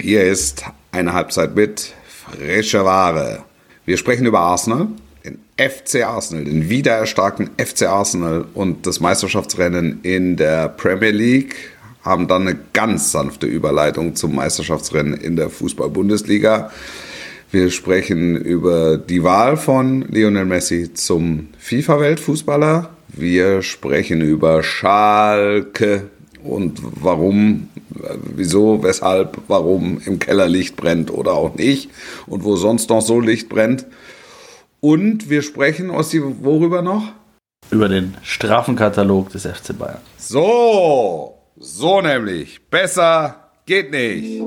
Hier ist eine Halbzeit mit frischer Ware. Wir sprechen über Arsenal, den FC Arsenal, den wiedererstarkten FC Arsenal und das Meisterschaftsrennen in der Premier League. Haben dann eine ganz sanfte Überleitung zum Meisterschaftsrennen in der Fußball-Bundesliga. Wir sprechen über die Wahl von Lionel Messi zum FIFA-Weltfußballer. Wir sprechen über Schalke und warum, wieso, weshalb, warum im Keller Licht brennt oder auch nicht und wo sonst noch so Licht brennt. Und wir sprechen, Ossi, worüber noch? Über den Strafenkatalog des FC Bayern. So, so nämlich. Besser geht nicht.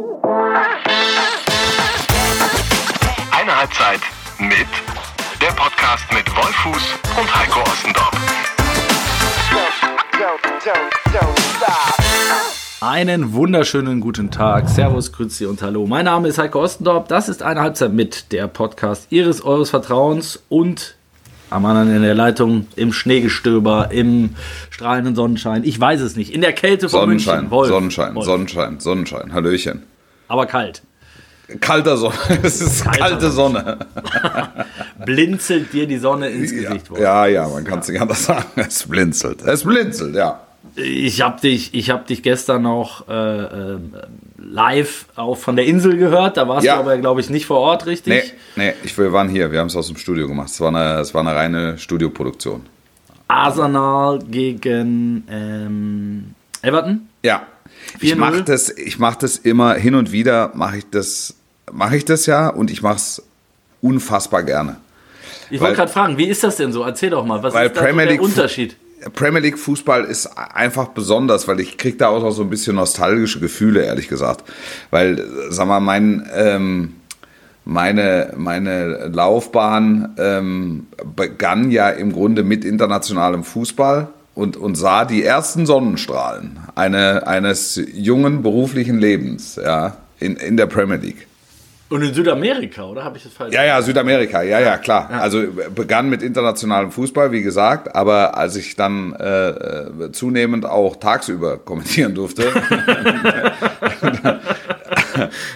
Eine Halbzeit mit der Podcast mit Wolfuß und Heiko Ostendorf. Einen wunderschönen guten Tag. Servus, Grüezi und Hallo. Mein Name ist Heiko Ostendorf. Das ist eine Halbzeit mit der Podcast Ihres, Eures Vertrauens und am anderen in der Leitung im Schneegestöber, im strahlenden Sonnenschein. Ich weiß es nicht. In der Kälte von Sonnenschein, München. Wolf. Sonnenschein, Wolf. Sonnenschein, Sonnenschein. Hallöchen. Aber kalt. Kalter Sonne. Es ist Kalter kalte Sonne. Blinzelt dir die Sonne ins Ja, Gesicht. Wolf. ja, ja, man kann es nicht anders sagen. Es blinzelt. Es blinzelt, ja. Ich habe dich, ich hab dich gestern noch äh, äh, live auch von der Insel gehört. Da warst Ja. du aber, glaube ich, nicht vor Ort, richtig? Nee, nee, ich, wir waren hier. Wir haben es aus dem Studio gemacht. Es war eine, es war eine reine Studioproduktion. Arsenal gegen ähm, Everton. Ja. Ich 4-0. mache das, ich mach das immer hin und wieder, mache ich das, mache ich das ja und ich mache es unfassbar gerne. Ich wollte gerade fragen, wie ist das denn so? Erzähl doch mal, was ist da so der League Unterschied? Premier League Fußball ist einfach besonders, weil ich kriege da auch noch so ein bisschen nostalgische Gefühle, ehrlich gesagt. Weil, sag mal, mein, ähm, meine, meine Laufbahn ähm, begann ja im Grunde mit internationalem Fußball und, und sah die ersten Sonnenstrahlen eine, eines jungen beruflichen Lebens ja, in, in der Premier League. Und in Südamerika, oder? Habe ich das falsch? Ja, ja, Südamerika, ja, ja, klar. Also begann mit internationalem Fußball, wie gesagt, aber als ich dann äh, äh, zunehmend auch tagsüber kommentieren durfte,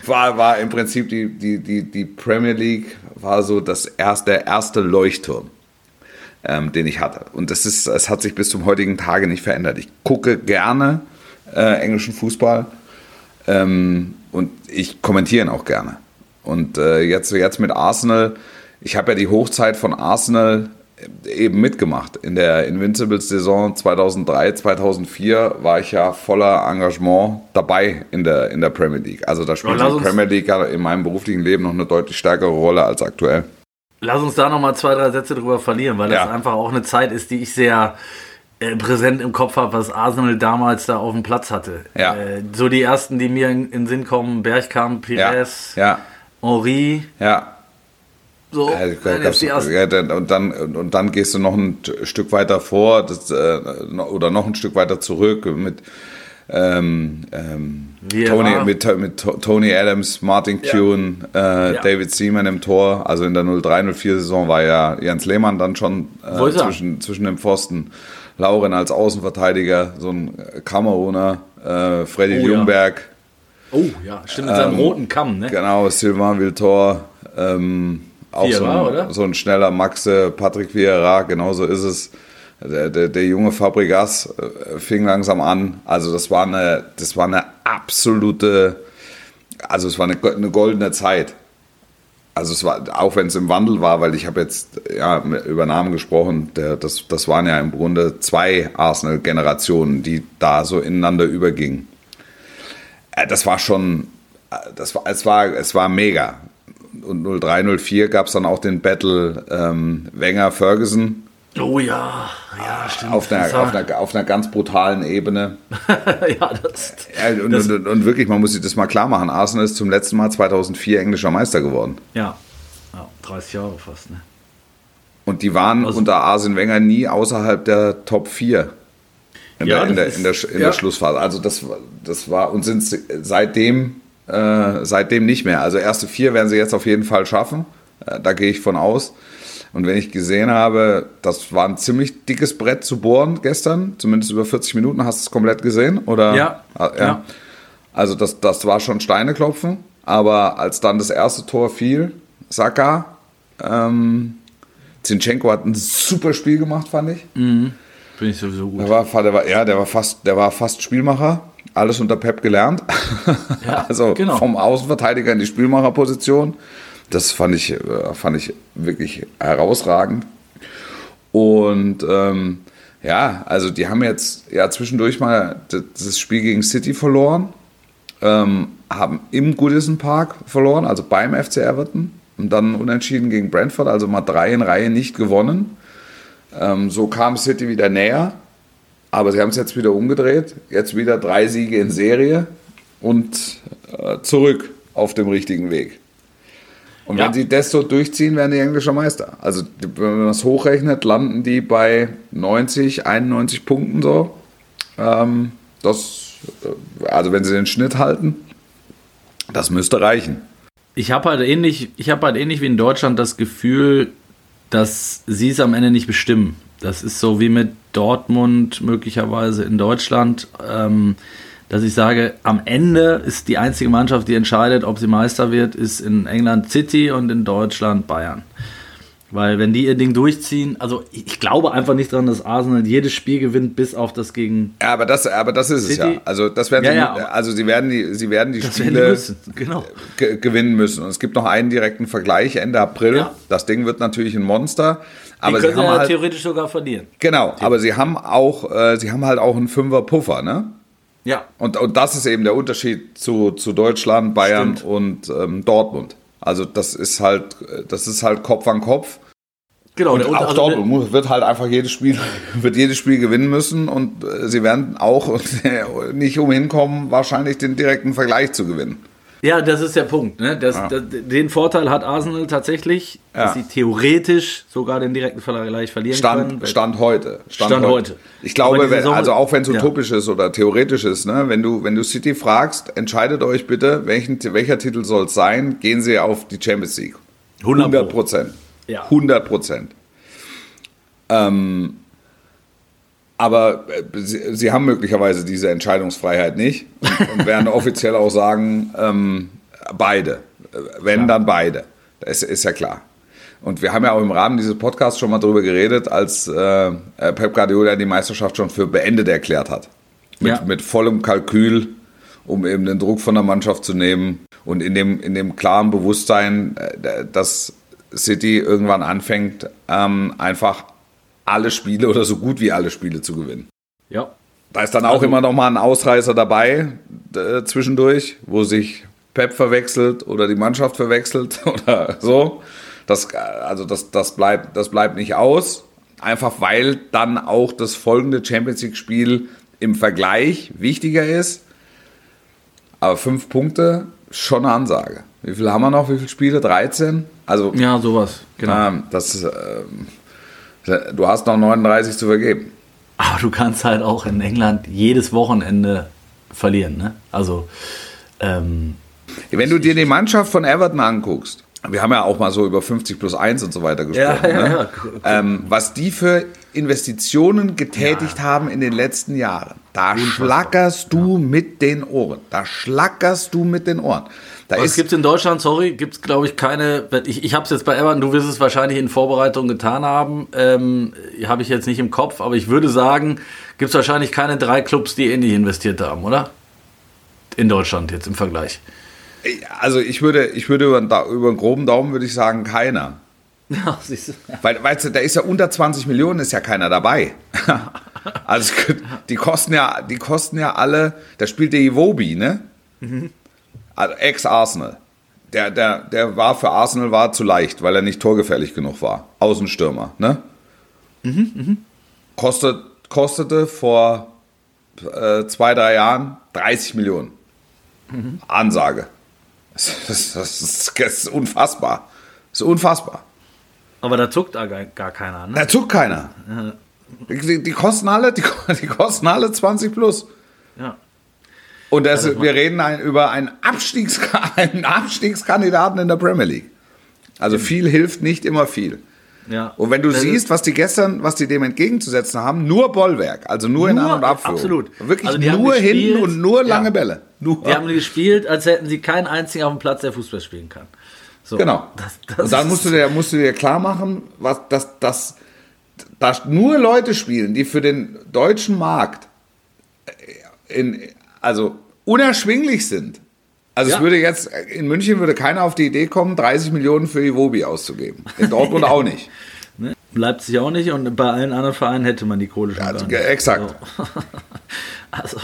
war, war im Prinzip die, die, die, die Premier League war so das erste, der erste Leuchtturm, ähm, den ich hatte. Und das ist, es hat sich bis zum heutigen Tage nicht verändert. Ich gucke gerne äh, englischen Fußball ähm, und ich kommentiere ihn auch gerne. Und äh, jetzt, jetzt mit Arsenal, ich habe ja die Hochzeit von Arsenal eben mitgemacht. In der Invincibles-Saison 2003, 2004 war ich ja voller Engagement dabei in der, in der Premier League. Also da spielt die Premier League ja in meinem beruflichen Leben noch eine deutlich stärkere Rolle als aktuell. Lass uns da nochmal zwei, drei Sätze drüber verlieren, weil das Ja. einfach auch eine Zeit ist, die ich sehr äh, präsent im Kopf habe, was Arsenal damals da auf dem Platz hatte. Ja. Äh, so die ersten, die mir in, in den Sinn kommen, Bergkamp, Ja, Pires, ja, Henri, ja. so. Ja, dann gab's- ja, und, dann, und dann gehst du noch ein Stück weiter vor das, äh, oder noch ein Stück weiter zurück mit, ähm, ähm. Tony, mit, mit To- Tony Adams, Martin Kuhn, äh, Ja. David Seaman im Tor. Also in der 03-04-Saison war ja Jens Lehmann dann schon äh, zwischen, zwischen dem Pfosten. Lauren als Außenverteidiger, so ein Kameruner, äh, Freddy Oh ja. Ljungberg. Oh ja, stimmt, mit seinem Ähm, roten Kamm, ne? Genau, Sylvain Viltor, ähm, auch so Vieira, ein, oder? so ein schneller Maxe, Patrick Vieira, genauso ist es. Der, der, der junge Fabregas äh, fing langsam an. Also das war eine, das war eine absolute, also es war eine, eine goldene Zeit. Also es war, auch wenn es im Wandel war, weil ich habe jetzt ja, über Namen gesprochen, der, das, das waren ja im Grunde zwei Arsenal-Generationen, die da so ineinander übergingen. Äh, Das war schon, äh, das war, es, war, es war mega. Und 0304 gab es dann auch den Battle ähm, Wenger-Ferguson Oh ja, ja, stimmt. auf einer, auf, einer, auf einer ganz brutalen Ebene. ja, das, Ja, und, das, und, und wirklich, man muss sich das mal klar machen. Arsenal ist zum letzten Mal 2004 englischer Meister geworden. ja. ja, 30 Jahre fast, ne? Und die waren Also- unter Arsene Wenger nie außerhalb der Top 4 in, Ja, der, in, der, in, der, in ja. der Schlussphase. Also das, war- das war und sind seitdem, äh, seitdem nicht mehr. Also erste vier werden sie jetzt auf jeden Fall schaffen. Äh, da gehe ich von aus. Und wenn ich gesehen habe, das war ein ziemlich dickes Brett zu bohren gestern, zumindest über 40 Minuten, hast du es komplett gesehen? Oder? Ja, Ah, ja. Also das, das war schon Steineklopfen. Aber als dann das erste Tor fiel, Saka, ähm, Zinchenko hat ein super Spiel gemacht, fand ich. Finde ich sowieso gut. Der war, der war, ja, der war fast, der war fast Spielmacher. Alles unter Pep gelernt. Ja, also genau. vom Außenverteidiger in die Spielmacherposition. Das fand ich, äh, fand ich wirklich herausragend. Und ähm, ja, also die haben jetzt ja zwischendurch mal das Spiel gegen City verloren, ähm, haben im Goodison Park verloren, also beim FC Everton und dann unentschieden gegen Brentford, also mal drei in Reihe nicht gewonnen. Ähm, so kam City wieder näher, aber sie haben es jetzt wieder umgedreht. Jetzt wieder drei Siege in Serie und äh, zurück auf dem richtigen Weg. Und Ja. wenn sie das so durchziehen, werden die englischer Meister. Also wenn man das hochrechnet, landen die bei 90, 91 Punkten so. Ähm, das, äh, also wenn sie den Schnitt halten, das müsste reichen. Ich habe halt ähnlich, ich habe halt ähnlich wie in Deutschland das Gefühl, dass sie es am Ende nicht bestimmen. Das ist so wie mit Dortmund möglicherweise in Deutschland, ähm, dass ich sage, am Ende ist die einzige Mannschaft, die entscheidet, ob sie Meister wird, ist in England City und in Deutschland Bayern. Weil wenn die ihr Ding durchziehen, also ich glaube einfach nicht daran, dass Arsenal jedes Spiel gewinnt, bis auf das gegen Ja, aber das, aber das ist es City? ja. Also das werden Ja, sie, ja, also sie werden die, sie werden die das werden die Spiele müssen. Genau. ge- gewinnen müssen. Und es gibt noch einen direkten Vergleich Ende April. Ja. Das Ding wird natürlich ein Monster. Die Aber sie können haben ja halt, theoretisch sogar verlieren. genau, aber sie haben auch, äh, sie haben halt auch einen Fünfer Puffer, ne? Ja. Und, und das ist eben der Unterschied zu, zu Deutschland, Bayern Stimmt. und ähm, Dortmund. Also das ist halt, das ist halt Kopf an Kopf. Genau, Und auch also Dortmund muss- wird halt einfach jedes Spiel, wird jedes Spiel gewinnen müssen und äh, sie werden auch nicht umhin kommen, wahrscheinlich den direkten Vergleich zu gewinnen. Ja, das ist der Punkt. Ne? Das, das, den Vorteil hat Arsenal tatsächlich, dass Ja. sie theoretisch sogar den direkten Vergleich verlieren Stand, können. Stand heute. Stand heute. Ich glaube, wenn, also auch wenn es Ja. utopisch ist oder theoretisch ist, ne, wenn du, wenn du City fragst, entscheidet euch bitte, welchen, welcher Titel soll es sein, gehen sie auf die Champions League. 100 100 Pro. Prozent. Ja. 100 Prozent. Ähm, aber äh, sie, sie haben möglicherweise diese Entscheidungsfreiheit nicht und, und werden offiziell auch sagen, ähm, beide. Äh, Wenn, dann beide. Das ist, ist ja klar. Und wir haben ja auch im Rahmen dieses Podcasts schon mal darüber geredet, als äh, Pep Guardiola die Meisterschaft schon für beendet erklärt hat. Mit, Ja. mit vollem Kalkül, um eben den Druck von der Mannschaft zu nehmen und in dem, in dem klaren Bewusstsein, äh, dass City irgendwann anfängt, ähm, einfach alle Spiele oder so gut wie alle Spiele zu gewinnen. Ja. Da ist dann auch Also- immer noch mal ein Ausreißer dabei äh, zwischendurch, wo sich Pep verwechselt oder die Mannschaft verwechselt oder so. Das, äh, also das, das, bleibt, das bleibt nicht aus. Einfach weil dann auch das folgende Champions League-Spiel im Vergleich wichtiger ist. Aber fünf Punkte, schon eine Ansage. Wie viele haben wir noch? Wie viele Spiele? 13? Also Ja, sowas. Genau. ähm, das, ähm, du hast noch 39 zu vergeben. Aber du kannst halt auch in England jedes Wochenende verlieren. Ne? Also, ähm, Wenn du dir die Mannschaft von Everton anguckst, wir haben ja auch mal so über 50 plus 1 und so weiter gesprochen, Ja, ja, ne? ja. Ähm, was die für Investitionen getätigt haben in den letzten Jahren, da schlackerst du mit den Ohren. Da schlackerst du mit den Ohren. Da ist, gibt es in Deutschland? Sorry, gibt es, glaube ich, keine. Ich, ich habe es jetzt bei Everton, du wirst es wahrscheinlich in Vorbereitung getan haben. Ähm, habe ich jetzt nicht im Kopf, aber ich würde sagen, gibt es wahrscheinlich keine drei Clubs, die ähnlich investiert haben, oder? In Deutschland jetzt im Vergleich. also ich würde, ich würde über, einen über einen groben Daumen würde ich sagen, keiner. Weil, weißt du, da ist ja unter 20 Millionen ist ja keiner dabei. also die kosten ja, die kosten ja alle, da spielt der Iwobi, ne? Also Ex-Arsenal. Der, der, der war für Arsenal war zu leicht, weil er nicht torgefährlich genug war. Außenstürmer, ne? Kostet, kostete vor äh, zwei, drei Jahren 30 Millionen. Ansage. Das, das, das, das ist unfassbar. Das ist unfassbar. Aber da zuckt gar, gar keiner, ne? Da zuckt keiner. Die, die, kosten alle, die, die kosten alle 20 plus. Ja. Und das, Ja, das wir reden ein, über einen, Abstiegska einen Abstiegskandidaten in der Premier League. Also viel hilft nicht immer viel. Ja. Und wenn du Das siehst, was die gestern, was die dem entgegenzusetzen haben, nur Bollwerk, also nur, in Nur- An- und Abführung. absolut. Wirklich Also nur hinten und nur lange ja. Bälle. Nur. Die haben gespielt, als hätten sie keinen einzigen auf dem Platz, der Fußball spielen kann. So, Genau. Das, das und dann musst du dir, musst du dir klar machen, was, dass, dass, dass nur Leute spielen, die für den deutschen Markt äh, in, also unerschwinglich sind. Also Ja. es würde jetzt, in München würde keiner auf die Idee kommen, 30 Millionen für Iwobi auszugeben. In Dortmund auch nicht. Ne? Leipzig auch nicht und bei allen anderen Vereinen hätte man die Kohle schon Also, gar nicht. exakt. So. Also,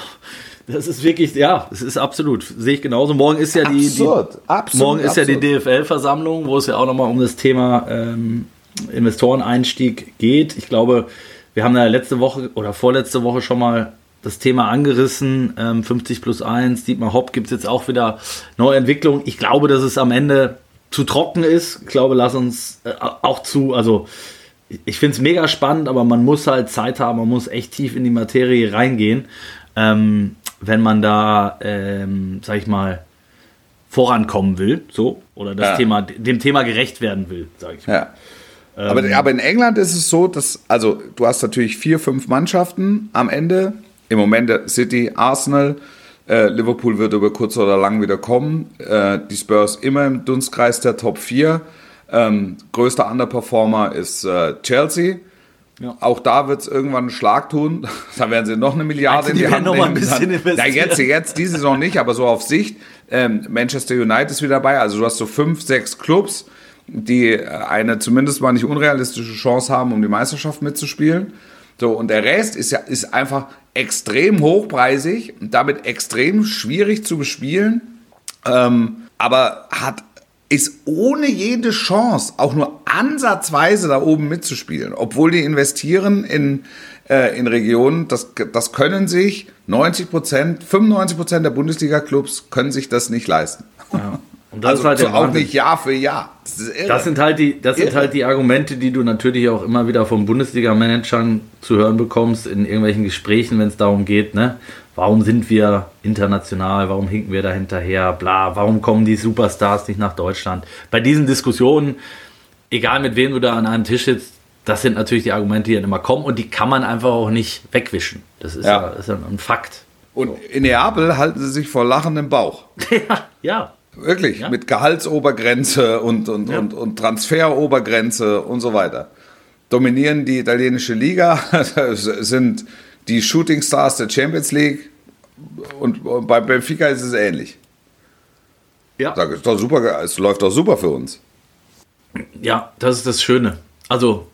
das ist wirklich, ja, es ist absolut. Sehe ich genauso. Morgen ist ja die, Absurd, die absolut, morgen ist ja die absurd. DFL-Versammlung, wo es ja auch nochmal um das Thema ähm, Investoreneinstieg geht. Ich glaube, wir haben ja letzte Woche oder vorletzte Woche schon mal das Thema angerissen. Ähm, 50 plus 1, Dietmar Hopp gibt es jetzt auch wieder neue Entwicklungen. Ich glaube, dass es am Ende zu trocken ist. Ich glaube, lass uns äh, auch zu, also ich finde es mega spannend, aber man muss halt Zeit haben, man muss echt tief in die Materie reingehen, ähm, wenn man da, ähm, sag ich mal, vorankommen will, so, oder das Ja. Thema, dem Thema gerecht werden will, sag ich mal. Ja. Aber, aber in England ist es so, dass, also du hast natürlich vier, fünf Mannschaften am Ende. Im Moment der City, Arsenal, äh, Liverpool wird über kurz oder lang wieder kommen. Äh, die Spurs immer im Dunstkreis der Top 4. Ähm, größter Underperformer ist äh, Chelsea. Ja. Auch da wird es irgendwann einen Schlag tun. Da werden sie noch eine Milliarde Also die in die Hand noch mal ein nehmen. bisschen investieren. Ja, jetzt, jetzt diese Saison nicht, aber so auf Sicht. Ähm, Manchester United ist wieder dabei. Also du hast so fünf, sechs Clubs, die äh, eine zumindest mal nicht unrealistische Chance haben, um die Meisterschaft mitzuspielen. So, und der Rest ist ja ist einfach extrem hochpreisig und damit extrem schwierig zu bespielen, ähm, aber hat ist ohne jede Chance, auch nur ansatzweise da oben mitzuspielen, obwohl die investieren in, äh, in Regionen, das, das können sich 90 Prozent, 95 Prozent der Bundesliga-Clubs können sich das nicht leisten. Und das Also ist halt so auch Wahnsinn. nicht Jahr für Jahr. Das. Das sind halt die, das sind Irre. halt die Argumente, die du natürlich auch immer wieder von Bundesliga-Managern zu hören bekommst in irgendwelchen Gesprächen, wenn es darum geht, ne? Warum sind wir international? Warum hinken wir da hinterher? Bla, warum kommen die Superstars nicht nach Deutschland? Bei diesen Diskussionen, egal mit wem du da an einem Tisch sitzt, das sind natürlich die Argumente, die dann immer kommen und die kann man einfach auch nicht wegwischen. Das ist ja, Ja. ist ein Fakt. Und in Neapel halten sie sich vor lachendem Bauch. ja, ja. Wirklich, Ja. mit Gehaltsobergrenze und, und, Ja. und, und Transferobergrenze und so weiter. Dominieren die italienische Liga, sind die Shooting Stars der Champions League und bei Benfica ist es ähnlich. Ja. Sag, ist doch super, es läuft doch super für uns. Ja, das ist das Schöne. Also,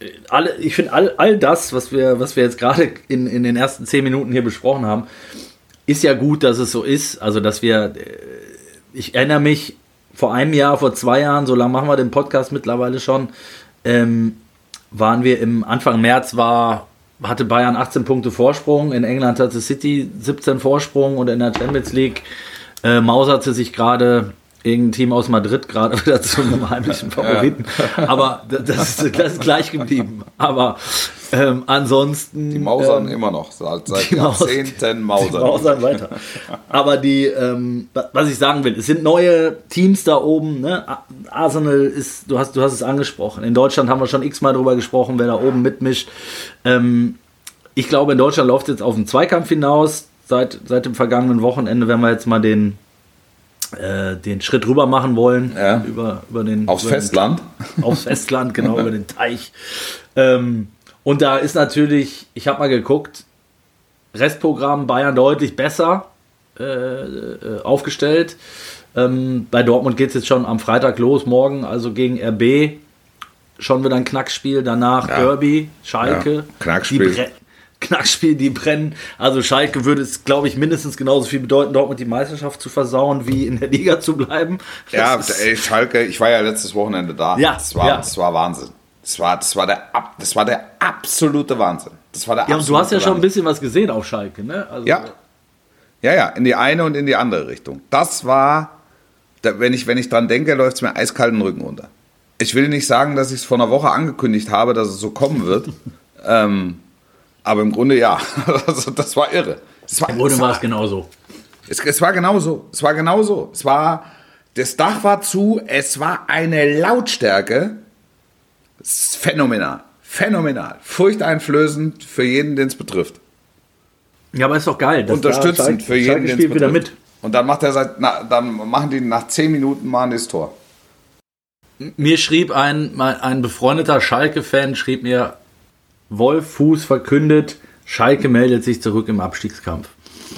äh, alle, ich finde, all, all das, was wir, was wir jetzt gerade in, in den ersten zehn Minuten hier besprochen haben, ist ja gut, dass es so ist. Also, dass wir, äh, ich erinnere mich, vor einem Jahr, vor zwei Jahren, so lange machen wir den Podcast mittlerweile schon, ähm, waren wir im Anfang März war, hatte Bayern 18 Punkte Vorsprung, in England hatte City 17 Vorsprung und in der Champions League äh, mauserte sich gerade irgendein Team aus Madrid gerade wieder zum heimlichen Favoriten. Aber das ist, das ist gleich geblieben. Aber ähm, ansonsten. Die Mausern ähm, immer noch, seit, seit die Jahrzehnten Mausern. die Mausern weiter. Aber die, ähm, wa- was ich sagen will, es sind neue Teams da oben. Ne? Arsenal ist, du hast, du hast es angesprochen. In Deutschland haben wir schon x-mal drüber gesprochen, wer da oben mitmischt. Ähm, ich glaube, in Deutschland läuft es jetzt auf den Zweikampf hinaus. Seit, seit dem vergangenen Wochenende, wenn wir jetzt mal den, äh, den Schritt rüber machen wollen, Ja. über, über den Aufs über den- Festland. aufs Festland, genau, über den Teich. Ähm, und da ist natürlich, ich habe mal geguckt, Restprogramm Bayern deutlich besser äh, äh, aufgestellt. Ähm, bei Dortmund geht es jetzt schon am Freitag los, morgen, also gegen RB. Schon wieder ein Knackspiel, danach Ja. Derby, Schalke. Ja, Knackspiel. Die bre- Knackspiel, die brennen. Also Schalke würde es, glaube ich, mindestens genauso viel bedeuten, Dortmund die Meisterschaft zu versauen, wie in der Liga zu bleiben. Das Ja, ey, Schalke, ich war ja letztes Wochenende da. Ja, das war, ja. das war Wahnsinn. Das war, das, war der, das war der absolute Wahnsinn. Das war der Ja, und du hast ja absolute schon ein Wahnsinn. bisschen was gesehen auf Schalke, ne? Also, Ja. Ja, ja, in die eine und in die andere Richtung. Das war, wenn, ich, wenn ich dran denke, läuft es mir eiskalten Rücken runter. Ich will nicht sagen, dass ich es vor einer Woche angekündigt habe, dass es so kommen wird. ähm, aber im Grunde ja. also, das war irre. Es war, Im Grunde war es genauso. es, es war genauso. Es war genauso. Es war, das Dach war zu, es war eine Lautstärke. Phänomenal. Phänomenal. Furchteinflößend für jeden, den es betrifft. Ja, aber ist doch geil. dass da Unterstützend für jeden, den es spielt wieder betrifft. mit. Und dann macht er seit, na, dann machen die nach 10 Minuten mal das Tor. Mir schrieb ein, mein- ein befreundeter Schalke-Fan, schrieb mir, Wolf Fuß verkündet, Schalke meldet sich zurück im Abstiegskampf.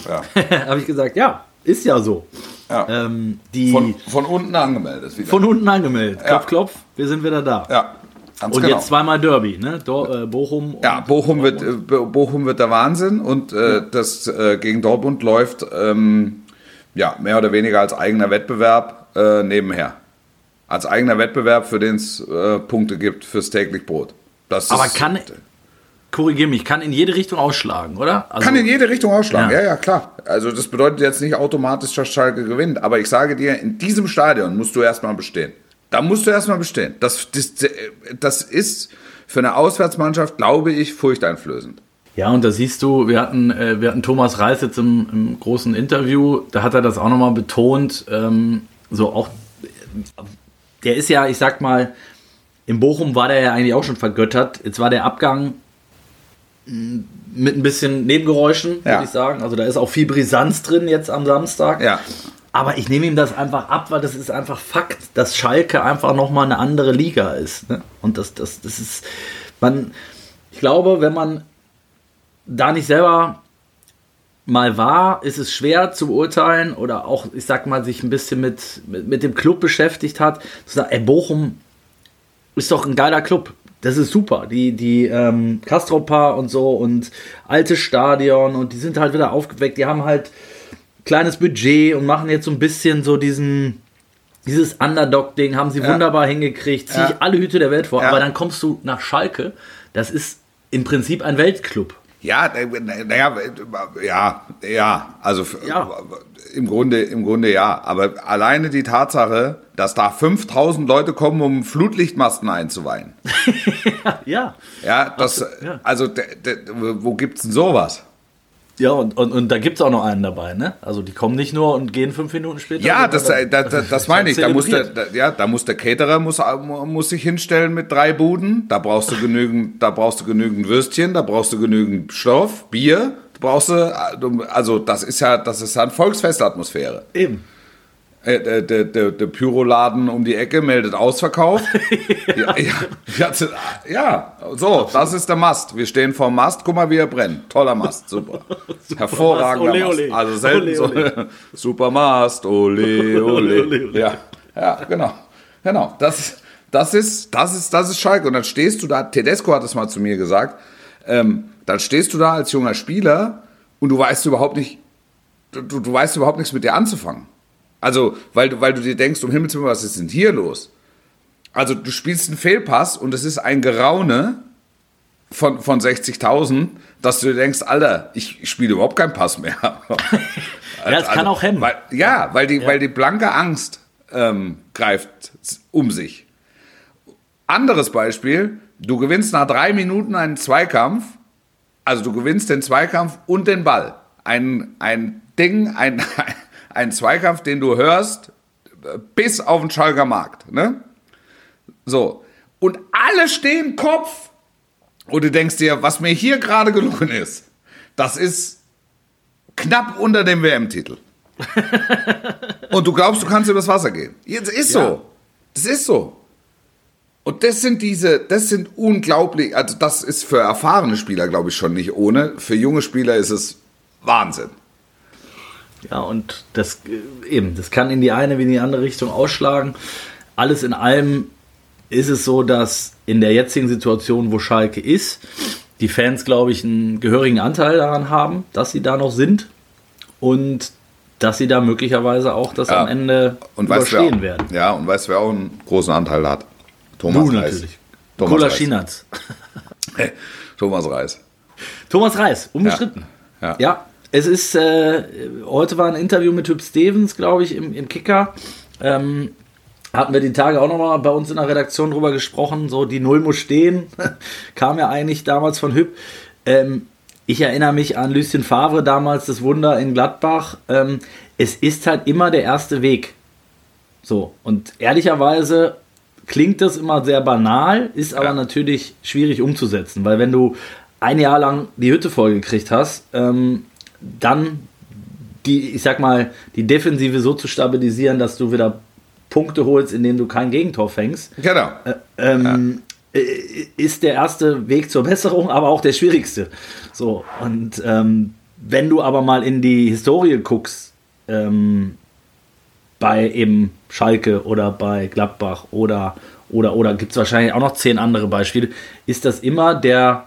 Ja. Habe ich gesagt, ja, ist ja so. ja. Ähm, die Von, von unten angemeldet wieder. von unten angemeldet. Ja. Klopf, klopf, wir sind wieder da. ja, ganz Und genau. jetzt zweimal Derby, ne? Dor äh, Bochum. und- Ja, Bochum wird, äh, Bo- Bochum wird der Wahnsinn und äh, das äh, gegen Dortmund läuft ähm, ja, mehr oder weniger als eigener Wettbewerb äh, nebenher. Als eigener Wettbewerb, für den es äh, Punkte gibt fürs täglich Brot. Das Aber ist, kann, korrigier mich, kann in jede Richtung ausschlagen, oder? Also, kann in jede Richtung ausschlagen. Ja. Ja. ja, klar. Also das bedeutet jetzt nicht automatisch, dass Schalke gewinnt. Aber ich sage dir, in diesem Stadion musst du erstmal bestehen. Da musst du erstmal bestehen. Das, das, das ist für eine Auswärtsmannschaft, glaube ich, furchteinflößend. Ja, und da siehst du, wir hatten, äh, wir hatten Thomas Reis jetzt im, im großen Interview, da hat er das auch nochmal betont, ähm, so auch, der ist ja, ich sag mal, in Bochum war der ja eigentlich auch schon vergöttert. Jetzt war der Abgang mit ein bisschen Nebengeräuschen, würde Ja. ich sagen. Also da ist auch viel Brisanz drin jetzt am Samstag. Ja. Aber ich nehme ihm das einfach ab, weil das ist einfach Fakt, dass Schalke einfach nochmal eine andere Liga ist. Ne? Und das, das, das ist, man, ich glaube, wenn man da nicht selber mal war, ist es schwer zu beurteilen oder auch, ich sag mal, sich ein bisschen mit, mit, mit dem Club beschäftigt hat, zu sagen, ey, Bochum ist doch ein geiler Club. Das ist super. Die, die ähm, Castropa und so und altes Stadion und die sind halt wieder aufgeweckt. Die haben halt kleines Budget und machen jetzt so ein bisschen so diesen, dieses Underdog-Ding, haben sie Ja. wunderbar hingekriegt, ziehe Ja. ich alle Hüte der Welt vor. Ja. Aber dann kommst du nach Schalke, das ist im Prinzip ein Weltclub. Ja, naja, ja, ja, also f- Ja. im Grunde, im Grunde ja. Aber alleine die Tatsache, dass da 5000 Leute kommen, um Flutlichtmasten einzuweihen. Ja. Ja, das, also, wo gibt's denn sowas? Ja, und, und, und da gibt es auch noch einen dabei, ne? Also die kommen nicht nur und gehen fünf Minuten später. Ja, das, das, das, das meine ich. Da muss, der, da, ja, da muss der Caterer muss, muss sich hinstellen mit drei Buden. Da brauchst du genügend, da brauchst du genügend Würstchen, da brauchst du genügend Stoff, Bier. Da brauchst du, also das ist ja, das ist ja eine Volksfestatmosphäre. Eben. Äh, Der, der, der, der Pyroladen um die Ecke meldet ausverkauft. ja, ja, ja, ja, so, das ist der Mast. Wir stehen vor dem Mast. Guck mal, wie er brennt. Toller Mast, super. Hervorragender Mast. Ole, Mast. ole. Also selten Ole, so. Super Mast. Ole, ole. Ole, ole. Ja, ja, genau. Genau. Das, das, ist, das, ist, das ist Schalke. Und dann stehst du da, Tedesco hat es mal zu mir gesagt, ähm, dann stehst du da als junger Spieler und du weißt überhaupt nicht, du, du weißt überhaupt nichts mit dir anzufangen. Also, weil du, weil du dir denkst, um Himmels Willen, was ist denn hier los? Also, du spielst einen Fehlpass und es ist ein Geraune von, von 60.000, dass du dir denkst, Alter, ich, spiele überhaupt keinen Pass mehr. Ja, es kann auch hemmen. Weil, ja, weil die, weil die blanke Angst ähm, greift um sich. Anderes Beispiel, du gewinnst nach drei Minuten einen Zweikampf, also du gewinnst den Zweikampf und den Ball. Ein, ein Ding, ein, ein Zweikampf, den du hörst bis auf den Schalker Markt. Ne? So. Und alle stehen Kopf. Und du denkst dir, was mir hier gerade gelungen ist, das ist knapp unter dem WM-Titel. Und du glaubst, du kannst übers Wasser gehen. Das ist so. Ja. Das ist so. Und das sind diese, das sind unglaublich, also das ist für erfahrene Spieler, glaube ich, schon nicht ohne. Für junge Spieler ist es Wahnsinn. Ja, und das eben, das kann in die eine wie in die andere Richtung ausschlagen. Alles in allem ist es so, dass in der jetzigen Situation, wo Schalke ist, die Fans, glaube ich, einen gehörigen Anteil daran haben, dass sie da noch sind und dass sie da möglicherweise auch das Ja. am Ende Und überstehen werden. Ja, und weißt, wer auch einen großen Anteil hat? Thomas Du Reis. natürlich. Thomas Kola Reis. Schinatz. Thomas Reis. Thomas Reis, unbestritten. Ja. Ja, es ist, äh, heute war ein Interview mit Hüb Stevens, glaube ich, im, im Kicker. Ähm, hatten wir die Tage auch nochmal bei uns in der Redaktion drüber gesprochen. So, die Null muss stehen. Kam ja eigentlich damals von Hüb. Ähm, ich erinnere mich an Lucien Favre damals, das Wunder in Gladbach. Ähm, es ist halt immer der erste Weg. So, und ehrlicherweise klingt das immer sehr banal, ist aber Ja. natürlich schwierig umzusetzen, weil wenn du ein Jahr lang die Hütte vollgekriegt hast, ähm, dann die, ich sag mal, die Defensive so zu stabilisieren, dass du wieder Punkte holst, indem du kein Gegentor fängst, Genau. ähm, äh, ist der erste Weg zur Besserung, aber auch der schwierigste. So, und ähm, wenn du aber mal in die Historie guckst, ähm, bei eben Schalke oder bei Gladbach oder oder oder gibt es wahrscheinlich auch noch zehn andere Beispiele, ist das immer der,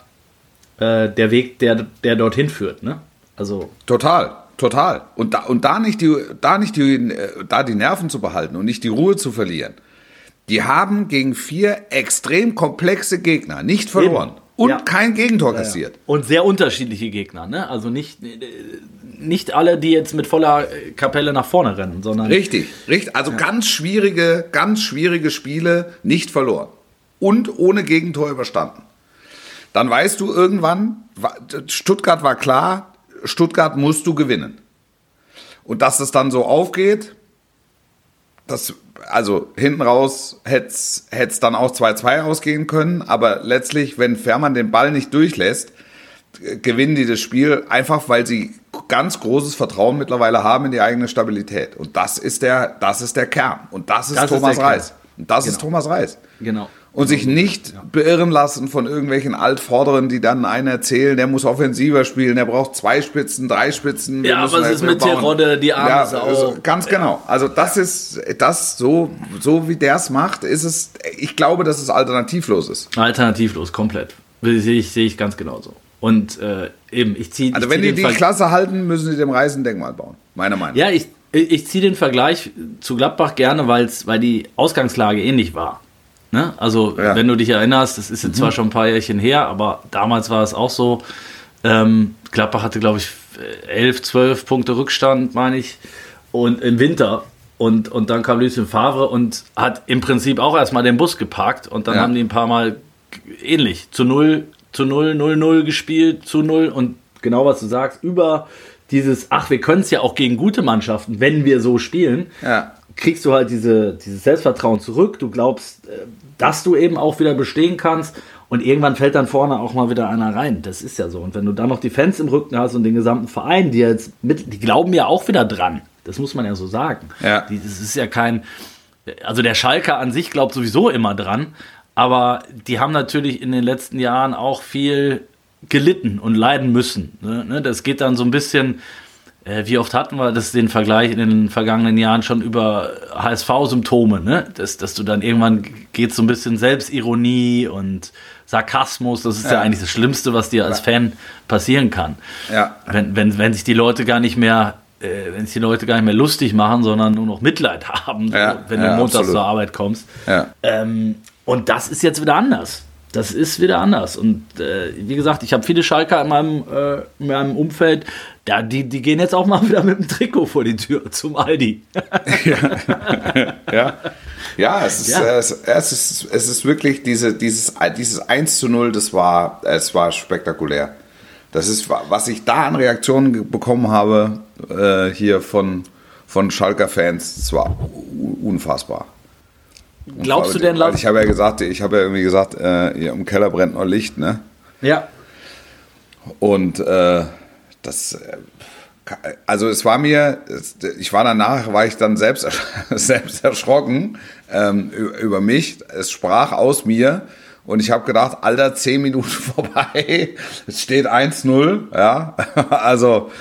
äh, der Weg, der, der dorthin führt. Ne? Also Total, total. Und da, und da nicht die, da nicht die, äh, da die Nerven zu behalten und nicht die Ruhe zu verlieren. Die haben gegen vier extrem komplexe Gegner nicht verloren Eben. und Ja. kein Gegentor kassiert. Und sehr unterschiedliche Gegner, ne? Also nicht, äh, nicht alle, die jetzt mit voller äh, Kapelle nach vorne rennen, sondern Richtig, richtig. Also ganz schwierige, ganz schwierige Spiele nicht verloren und ohne Gegentor überstanden. Dann weißt du irgendwann, wa- Stuttgart war klar, Stuttgart musst du gewinnen. Und dass es dann so aufgeht, das, also hinten raus hätte es dann auch 2-2 ausgehen können, aber letztlich, wenn Fährmann den Ball nicht durchlässt, äh, gewinnen die das Spiel einfach, weil sie ganz großes Vertrauen mittlerweile haben in die eigene Stabilität. Und das ist der, das ist der Kern. Und das ist Das ist Thomas Kern. Reis. Und das ist Genau. Thomas Reis. genau. Und sich nicht beirren lassen von irgendwelchen Altvorderen, die dann einen erzählen, der muss offensiver spielen, der braucht zwei Spitzen, drei Spitzen. wir Ja, was halt ist mit bauen. Terodde, die arme ja, Sau? also Ganz genau. Also das ist, das so, so wie der es macht, ist es, ich glaube, dass es alternativlos ist. Alternativlos, komplett. Sehe ich, sehe ich ganz genauso. Und äh, eben, ich ziehe. Also ich wenn zieh die den die Ver- Klasse halten, müssen sie dem Reis ein Denkmal bauen. Meiner Meinung nach. Ja, ich, ich ziehe den Vergleich zu Gladbach gerne, weil's, weil die Ausgangslage ähnlich war. Ne? Also, Ja. wenn du dich erinnerst, das ist jetzt zwar schon ein paar Jährchen her, aber damals war es auch so. Ähm, Gladbach hatte, glaube ich, 11, 12 Punkte Rückstand, meine ich, und im Winter. Und, und dann kam Lucien Favre und hat im Prinzip auch erstmal den Bus geparkt und dann Ja. haben die ein paar Mal ähnlich zu 0, zu 0, 0, 0 gespielt, zu 0 und genau was du sagst, über dieses, ach, wir können es ja auch gegen gute Mannschaften, wenn wir so spielen, Ja. Kriegst du halt diese, dieses Selbstvertrauen zurück. Du glaubst, äh, dass du eben auch wieder bestehen kannst. Und irgendwann fällt dann vorne auch mal wieder einer rein. Das ist ja so. Und wenn du dann noch die Fans im Rücken hast und den gesamten Verein, die jetzt mit, die glauben ja auch wieder dran. Das muss man ja so sagen. Ja. Die, das ist ja kein, also der Schalker an sich glaubt sowieso immer dran. Aber die haben natürlich in den letzten Jahren auch viel gelitten und leiden müssen. Ne? Ne? Das geht dann so ein bisschen, wie oft hatten wir das den Vergleich in den vergangenen Jahren schon über HSV-Symptome, ne? dass, dass du dann irgendwann geht so ein bisschen Selbstironie und Sarkasmus, das ist ja, Ja. eigentlich das Schlimmste, was dir als Fan passieren kann. Ja. Wenn, wenn, wenn sich die Leute gar nicht mehr, äh, wenn sich die Leute gar nicht mehr lustig machen, sondern nur noch Mitleid haben, so, Ja, wenn ja, du montags absolut. zur Arbeit kommst. Ähm, und das ist jetzt wieder anders. Das ist wieder anders. Und äh, wie gesagt, ich habe viele Schalker in meinem, äh, in meinem Umfeld, da, die, die gehen jetzt auch mal wieder mit dem Trikot vor die Tür zum Aldi. Ja, ja, es, ist, Ja. äh, Es, es, ist, es ist wirklich diese, dieses, dieses 1 zu 0, das war, es war spektakulär. Das ist, was ich da an Reaktionen bekommen habe, äh, hier von, von Schalker-Fans, das war unfassbar. Glaubst du denn, Lars? Ich habe ja gesagt, ich habe ja irgendwie gesagt, äh, hier im Keller brennt noch Licht, ne? Ja. Und äh, das, äh, also es war mir, ich war danach, war ich dann selbst, selbst erschrocken ähm, über mich. Es sprach aus mir und ich habe gedacht, Alter, 10 Minuten vorbei, es steht 1-0, ja. Also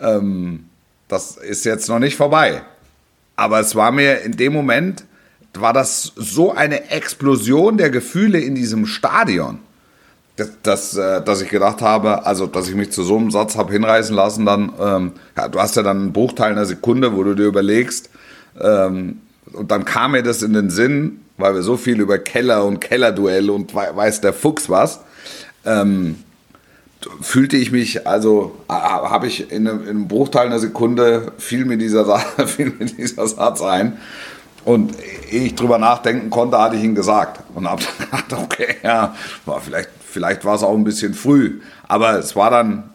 ähm, das ist jetzt noch nicht vorbei. Aber es war mir in dem Moment, war das so eine Explosion der Gefühle in diesem Stadion dass, dass, äh, dass ich gedacht habe, also dass ich mich zu so einem Satz habe hinreißen lassen, dann, ähm, ja, du hast ja dann einen Bruchteil einer Sekunde, wo du dir überlegst, ähm, und dann kam mir das in den Sinn, weil wir so viel über Keller und Kellerduell und wei- weiß der Fuchs was, ähm, fühlte ich mich, also habe ich in einem, in einem Bruchteil einer Sekunde fiel mir dieser, fiel mir dieser Satz ein. Und ehe ich drüber nachdenken konnte, hatte ich ihn gesagt. Und habe dann gedacht, okay, ja, war vielleicht, vielleicht war es auch ein bisschen früh. Aber es war dann,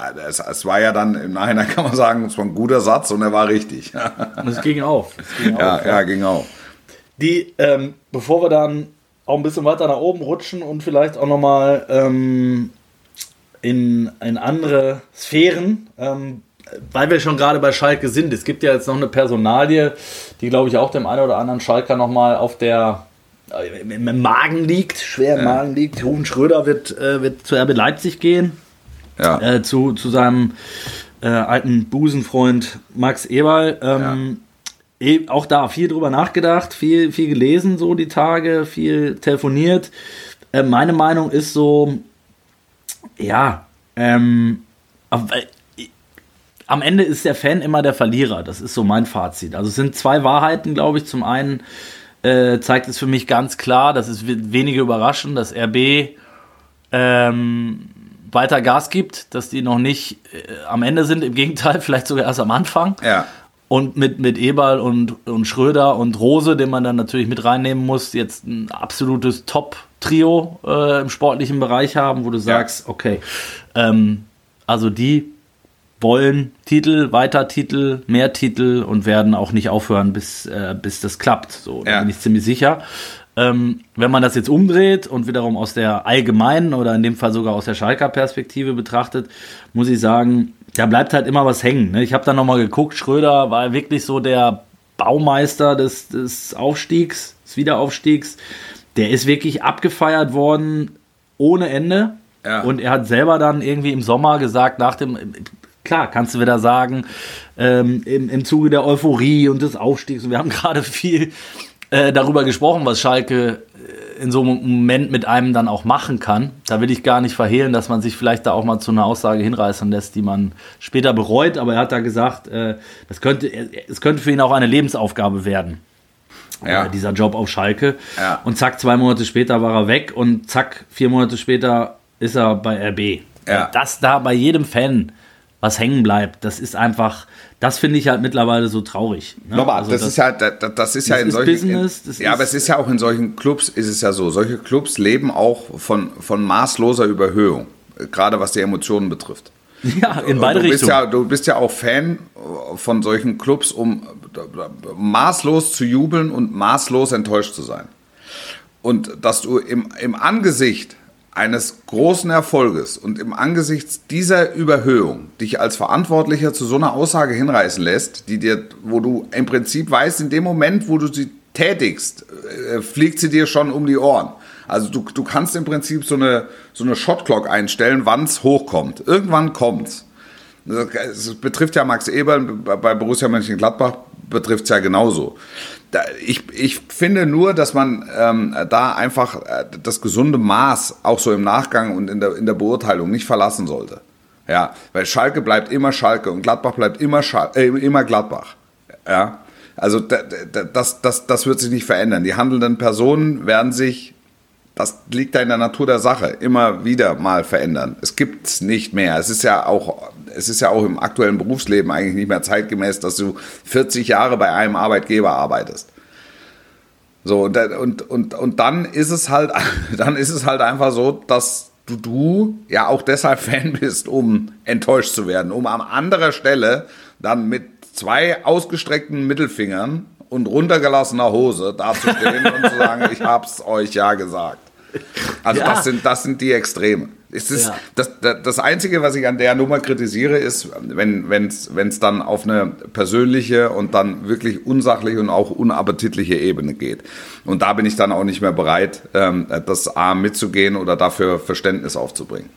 äh, es, es war ja dann, im Nachhinein kann man sagen, es war ein guter Satz und er war richtig. Und es ging auf. Es ging ja, auf. ja, ging auch. Die, ähm, bevor wir dann auch ein bisschen weiter nach oben rutschen und vielleicht auch nochmal ähm, in, in andere Sphären, ähm, weil wir schon gerade bei Schalke sind. Es gibt ja jetzt noch eine Personalie, die, glaube ich, auch dem einen oder anderen Schalker nochmal auf der äh, im Magen liegt, schwer im ja. Magen liegt. Huhn Schröder wird, äh, wird zu RB Leipzig gehen. Ja. Äh, zu, zu seinem äh, alten Busenfreund Max Eberl. Ähm, ja. e auch da viel drüber nachgedacht, viel, viel gelesen, so die Tage, viel telefoniert. Äh, meine Meinung ist so, ja, ähm, am Ende ist der Fan immer der Verlierer. Das ist so mein Fazit. Also es sind zwei Wahrheiten, glaube ich. Zum einen äh, zeigt es für mich ganz klar, das ist weniger überraschend, dass RB ähm, weiter Gas gibt, dass die noch nicht äh, am Ende sind, im Gegenteil, vielleicht sogar erst am Anfang. Ja. Und mit, mit Eberl und, und Schröder und Rose, den man dann natürlich mit reinnehmen muss, jetzt ein absolutes Top-Trio äh, im sportlichen Bereich haben, wo du sagst, ja. okay, ähm, also die wollen Titel, weiter Titel, mehr Titel und werden auch nicht aufhören, bis, äh, bis das klappt. So, da ja. bin ich ziemlich sicher. Ähm, wenn man das jetzt umdreht und wiederum aus der allgemeinen oder in dem Fall sogar aus der Schalker Perspektive betrachtet, muss ich sagen, da bleibt halt immer was hängen. Ne? Ich habe da nochmal geguckt, Schröder war wirklich so der Baumeister des, des Aufstiegs, des Wiederaufstiegs. Der ist wirklich abgefeiert worden ohne Ende. Ja. Und er hat selber dann irgendwie im Sommer gesagt, nach dem, klar, kannst du wieder sagen, ähm, im, im Zuge der Euphorie und des Aufstiegs, und wir haben gerade viel äh, darüber gesprochen, was Schalke äh, in so einem Moment mit einem dann auch machen kann. Da will ich gar nicht verhehlen, dass man sich vielleicht da auch mal zu einer Aussage hinreißen lässt, die man später bereut. Aber er hat da gesagt, äh, das könnte, es könnte für ihn auch eine Lebensaufgabe werden. Ja. Dieser Job auf Schalke. Ja. Und zack, zwei Monate später war er weg und zack, vier Monate später ist er bei RB. Ja. Das da bei jedem Fan was hängen bleibt. Das ist einfach, das finde ich halt mittlerweile so traurig. Ne? Nochmal, also das, das, ist ja, das, das ist ja in ist solchen, Business, in, ja, aber es ist ja auch in solchen Clubs ist es ja so. Solche Clubs leben auch von, von maßloser Überhöhung, gerade was die Emotionen betrifft. Ja, in beide du Richtungen. Ja, du bist ja auch Fan von solchen Clubs, um maßlos zu jubeln und maßlos enttäuscht zu sein. Und dass du im, im Angesicht eines großen Erfolges und im Angesicht dieser Überhöhung dich als Verantwortlicher zu so einer Aussage hinreißen lässt, die dir, wo du im Prinzip weißt, in dem Moment, wo du sie tätigst, äh, fliegt sie dir schon um die Ohren. Also du, du kannst im Prinzip so eine, so eine Shotclock einstellen, wann es hochkommt. Irgendwann kommt's. Es betrifft ja Max Eberl bei Borussia Mönchengladbach betrifft es ja genauso ich, ich finde nur, dass man ähm, da einfach äh, das gesunde Maß auch so im Nachgang und in der, in der Beurteilung nicht verlassen sollte. Ja, weil Schalke bleibt immer Schalke und Gladbach bleibt immer, Schal äh, immer Gladbach. Ja, also das, das, das wird sich nicht verändern. Die handelnden Personen werden sich, das liegt da in der Natur der Sache, immer wieder mal verändern. Es gibt es nicht mehr. Es ist ja auch es ist ja auch im aktuellen Berufsleben eigentlich nicht mehr zeitgemäß, dass du 40 Jahre bei einem Arbeitgeber arbeitest. So, und, und, und, und dann ist es halt, dann ist es halt einfach so, dass du, du ja auch deshalb Fan bist, um enttäuscht zu werden, um an anderer Stelle dann mit zwei ausgestreckten Mittelfingern und runtergelassener Hose dazustehen und zu sagen, ich hab's euch ja gesagt. Also ja. das, sind, das sind die Extreme. Es ist, ja. das, das Einzige, was ich an der Nummer kritisiere, ist, wenn es dann auf eine persönliche und dann wirklich unsachliche und auch unappetitliche Ebene geht. Und da bin ich dann auch nicht mehr bereit, ähm, das A mitzugehen oder dafür Verständnis aufzubringen.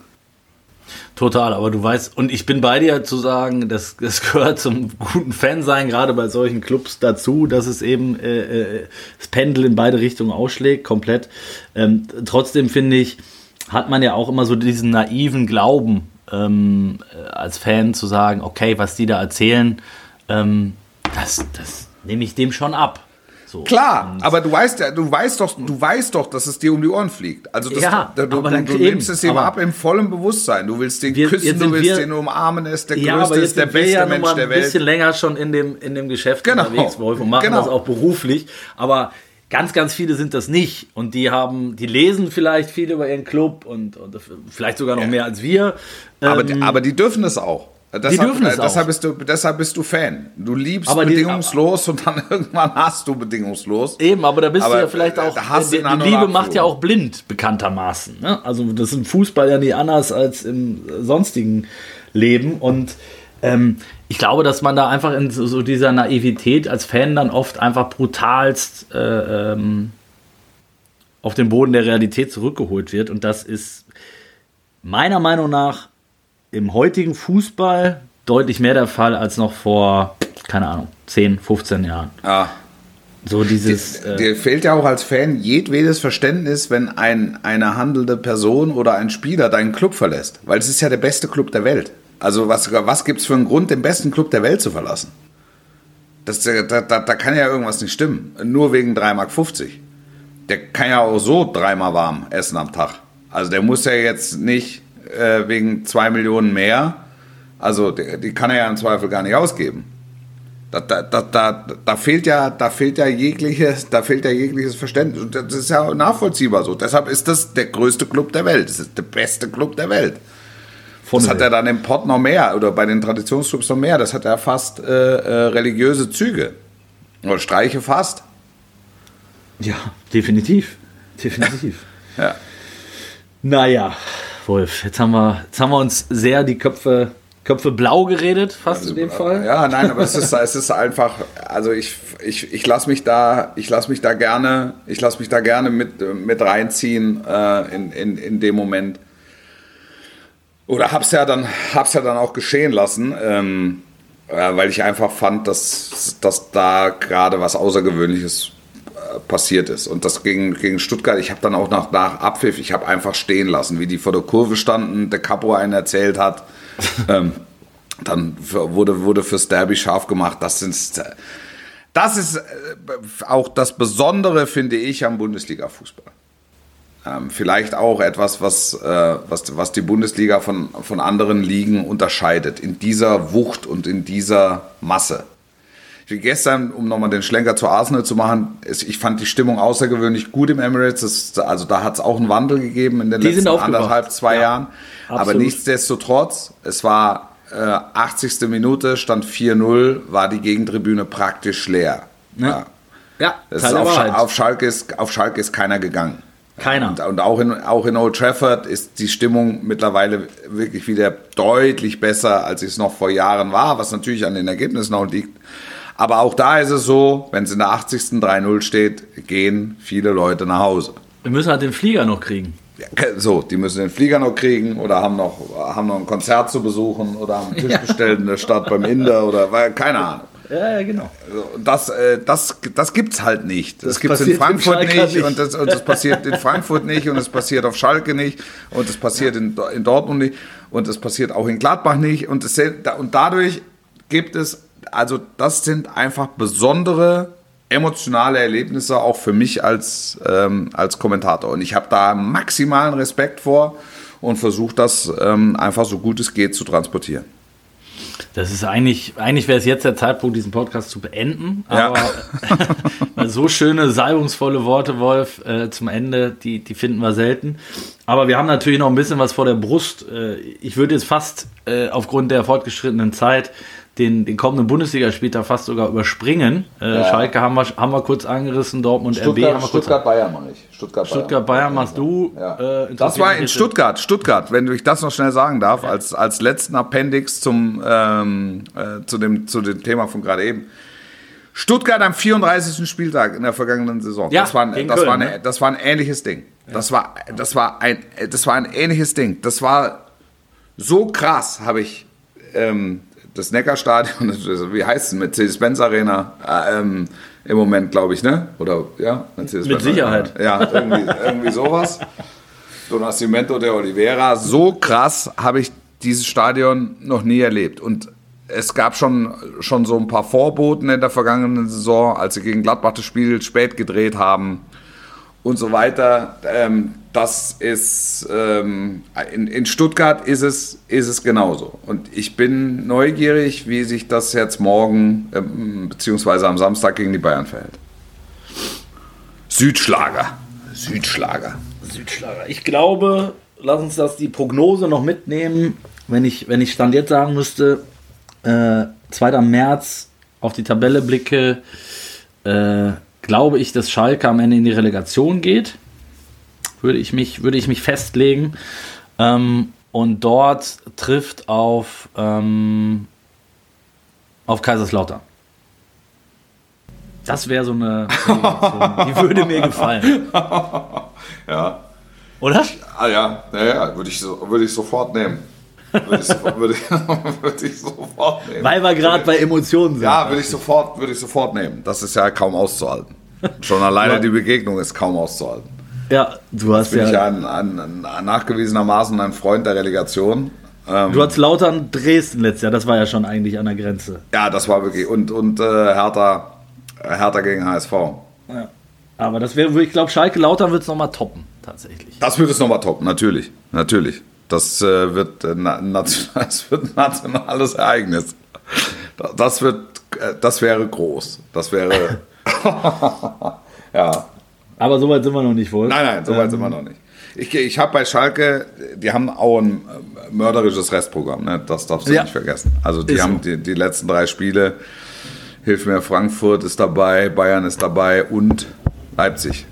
Total, aber du weißt, und ich bin bei dir zu sagen, das, das gehört zum guten Fansein, gerade bei solchen Clubs dazu, dass es eben äh, äh das Pendel in beide Richtungen ausschlägt, komplett. Ähm, trotzdem finde ich, hat man ja auch immer so diesen naiven Glauben ähm, äh, als Fan zu sagen, okay, was die da erzählen, ähm, das, das nehme ich dem schon ab. So. Klar, und aber du weißt ja, du weißt doch, du weißt doch, dass es dir um die Ohren fliegt. Also das, ja, du, du, du, du nimmst es ihm ab im vollen Bewusstsein. Du willst den wir, küssen, du willst wir, den umarmen, er ist der ja, größte, ist der beste ja Mensch der Welt. ein bisschen länger schon in dem, in dem Geschäft genau. unterwegs, Wolf, und machen genau. das auch beruflich. Aber Ganz, ganz viele sind das nicht. Und die haben, die lesen vielleicht viel über ihren Club und, und vielleicht sogar noch ja. mehr als wir. Aber, ähm, aber die dürfen es auch. Deshalb, dürfen es äh, deshalb auch. Bist du, deshalb bist du Fan. Du liebst Aber die- bedingungslos und dann irgendwann hast du bedingungslos. Eben, aber da bist Aber, du ja vielleicht äh, auch. die, die Liebe macht ja auch blind, bekanntermaßen. Ne? Also, das ist im Fußball ja nicht anders als im äh, sonstigen Leben. Und ähm, ich glaube, dass man da einfach in so, so dieser Naivität als Fan dann oft einfach brutalst äh, ähm, auf den Boden der Realität zurückgeholt wird. Und das ist meiner Meinung nach im heutigen Fußball deutlich mehr der Fall als noch vor, keine Ahnung, 10, 15 Jahren. Ja. So dieses. äh, Dir fehlt ja auch als Fan jedwedes Verständnis, wenn ein, eine handelnde Person oder ein Spieler deinen Club verlässt. Weil es ist ja der beste Club der Welt. Also was, was gibt es für einen Grund, den besten Club der Welt zu verlassen? Das, da, da, da kann ja irgendwas nicht stimmen. Nur wegen 3,50 Mark. Der kann ja auch so dreimal warm essen am Tag. Also der muss ja jetzt nicht äh, wegen 2 Millionen mehr, also die, die kann er ja im Zweifel gar nicht ausgeben. Da, da, da, da, da, fehlt ja, da fehlt ja jegliches, da fehlt ja jegliches Verständnis. Und das ist ja nachvollziehbar so. Deshalb ist das der größte Club der Welt. Das ist der beste Club der Welt. von Das der hat er dann im Pott noch mehr oder bei den Traditionsclubs noch mehr. Das hat ja fast äh, äh, religiöse Züge. Oder Streiche fast. Ja, definitiv. Definitiv. Ja. naja, Wolf, jetzt haben, wir, jetzt haben wir uns sehr die Köpfe, Köpfe blau geredet, fast in dem Fall. Ja, nein, aber es ist, es ist einfach, also ich, ich, ich lasse mich da, ich lasse mich da gerne, ich lasse mich da gerne mit, mit reinziehen äh, in, in, in dem Moment. Oder hab's ja dann, hab's ja dann auch geschehen lassen, ähm, äh, weil ich einfach fand, dass, dass da gerade was Außergewöhnliches passiert ist. Und das gegen, gegen Stuttgart, ich habe dann auch nach, nach Abpfiff, ich habe einfach stehen lassen, wie die vor der Kurve standen, der Capo einen erzählt hat. ähm, dann für, wurde, wurde fürs Derby scharf gemacht. Das sind das ist äh, auch das Besondere, finde ich, am Bundesliga-Fußball. Ähm, vielleicht auch etwas, was, äh, was, was die Bundesliga von, von anderen Ligen unterscheidet. In dieser Wucht und in dieser Masse. Gestern, um nochmal den Schlenker zu Arsenal zu machen, ich fand die Stimmung außergewöhnlich gut im Emirates. Das, also da hat es auch einen Wandel gegeben in den Die letzten anderthalb, zwei Ja, Jahren. Aber absolut. nichtsdestotrotz, es war äh, 80. Minute, stand 4-0, war die Gegentribüne praktisch leer. Ja. Ja, Das ist auf. Sch- auf, Schalke ist, auf Schalke ist keiner gegangen. Keiner. Und, und auch, in, auch in Old Trafford ist die Stimmung mittlerweile wirklich wieder deutlich besser, als es noch vor Jahren war, was natürlich an den Ergebnissen auch liegt. Aber auch da ist es so, wenn es in der 80. 3-0 steht, gehen viele Leute nach Hause. Wir müssen halt den Flieger noch kriegen. Ja, So, die müssen den Flieger noch kriegen oder haben noch, haben noch ein Konzert zu besuchen oder haben einen Tisch bestellt in der Stadt beim Inder oder weil- keine Ahnung. Ja, ja, genau. Also, Das, äh, das, das gibt's halt nicht. Das, Das in passiert in Frankfurt nicht, nicht. Und, das, und das passiert in Frankfurt nicht und es passiert auf Schalke nicht und es passiert in, in Dortmund nicht und es passiert auch in Gladbach nicht und, es, sind- und dadurch gibt es, also das sind einfach besondere emotionale Erlebnisse auch für mich als, ähm, als Kommentator und ich habe da maximalen Respekt vor und versuche das ähm, einfach so gut es geht zu transportieren. Das ist eigentlich, eigentlich wäre es jetzt der Zeitpunkt, diesen Podcast zu beenden. Ja. Aber weil so schöne, salbungsvolle Worte, Wolf, äh, zum Ende, die, die finden wir selten. Aber wir haben natürlich noch ein bisschen was vor der Brust. Äh, ich würde jetzt fast äh, aufgrund der fortgeschrittenen Zeit den, den kommenden Bundesligaspieltag fast sogar überspringen. Äh, Schalke haben wir, haben wir kurz angerissen, Dortmund, RB haben wir kurz Bayern mache ich. Stuttgart, Stuttgart, Bayern machst du. Ja. Äh, Das war in Stuttgart, Stuttgart, wenn ich das noch schnell sagen darf, als, als letzten Appendix zum, ähm, äh, zu, dem, zu dem Thema von gerade eben. Stuttgart am 34. Spieltag in der vergangenen Saison. Ja, das, war ein, das, Köln, war ein, ne? das war ein ähnliches Ding. Das, war, das, war ein, das war ein ähnliches Ding. Das war so krass, habe ich ähm, das Neckarstadion, ist- wie heißt es, Mercedes-Benz Arena, äh, ähm, im Moment, glaube ich, ne? Oder, ja, Mercedes-Benz Mit Sicherheit. Arena. Ja, irgendwie, irgendwie sowas. Don Nascimento de Oliveira. So krass habe ich dieses Stadion noch nie erlebt. Und es gab schon, schon so ein paar Vorboten in der vergangenen Saison, als sie gegen Gladbach das Spiel spät gedreht haben und so weiter. Ähm, das ist ähm, in, in Stuttgart ist es, ist es genauso. Und ich bin neugierig, wie sich das jetzt morgen ähm, beziehungsweise am Samstag gegen die Bayern verhält. Südschlager. Südschlager. Südschlager. Ich glaube, lass uns das die Prognose noch mitnehmen. wenn ich, wenn ich Stand jetzt sagen müsste, äh, 2. März auf die Tabelle blicke, äh, glaube ich, dass Schalke am Ende in die Relegation geht. Würde ich mich, würde ich mich festlegen. Ähm, und dort trifft auf, ähm, auf Kaiserslautern. Das wäre so eine. Die würde mir gefallen. Ja. Oder? Ah ja, ja, ja würde ich, so, würde ich sofort nehmen. Würde ich, so, ich, sofort nehmen. Weil wir gerade bei Emotionen sind. Ja, würde ich sofort, würde ich sofort nehmen. Das ist ja kaum auszuhalten. Schon alleine Ja. die Begegnung ist kaum auszuhalten. Ja, du hast Bin ich ja ja. ein, ein, ein nachgewiesenermaßen ein Freund der Relegation. Ähm, Du hattest Lautern Dresden letztes Jahr, das war ja schon eigentlich an der Grenze. ja, das war wirklich. Und, und äh, Hertha, äh, Hertha gegen HSV. Aber das wäre, ich glaube, Schalke Lautern wird es nochmal toppen, tatsächlich. Das wird es nochmal top, natürlich. Natürlich. Das, äh, wird, äh, das wird ein nationales Ereignis. Das, wird, äh, das wäre groß. Das wäre. ja. Aber so weit sind wir noch nicht, wohl. Nein, nein, so weit sind wir noch nicht. Ich, ich habe bei Schalke, die haben auch ein äh, mörderisches Restprogramm, ne? das darfst du Ja. nicht vergessen. Also die Ist haben so. die, die letzten drei Spiele, hilf mir, Frankfurt ist dabei, Bayern ist dabei und Leipzig.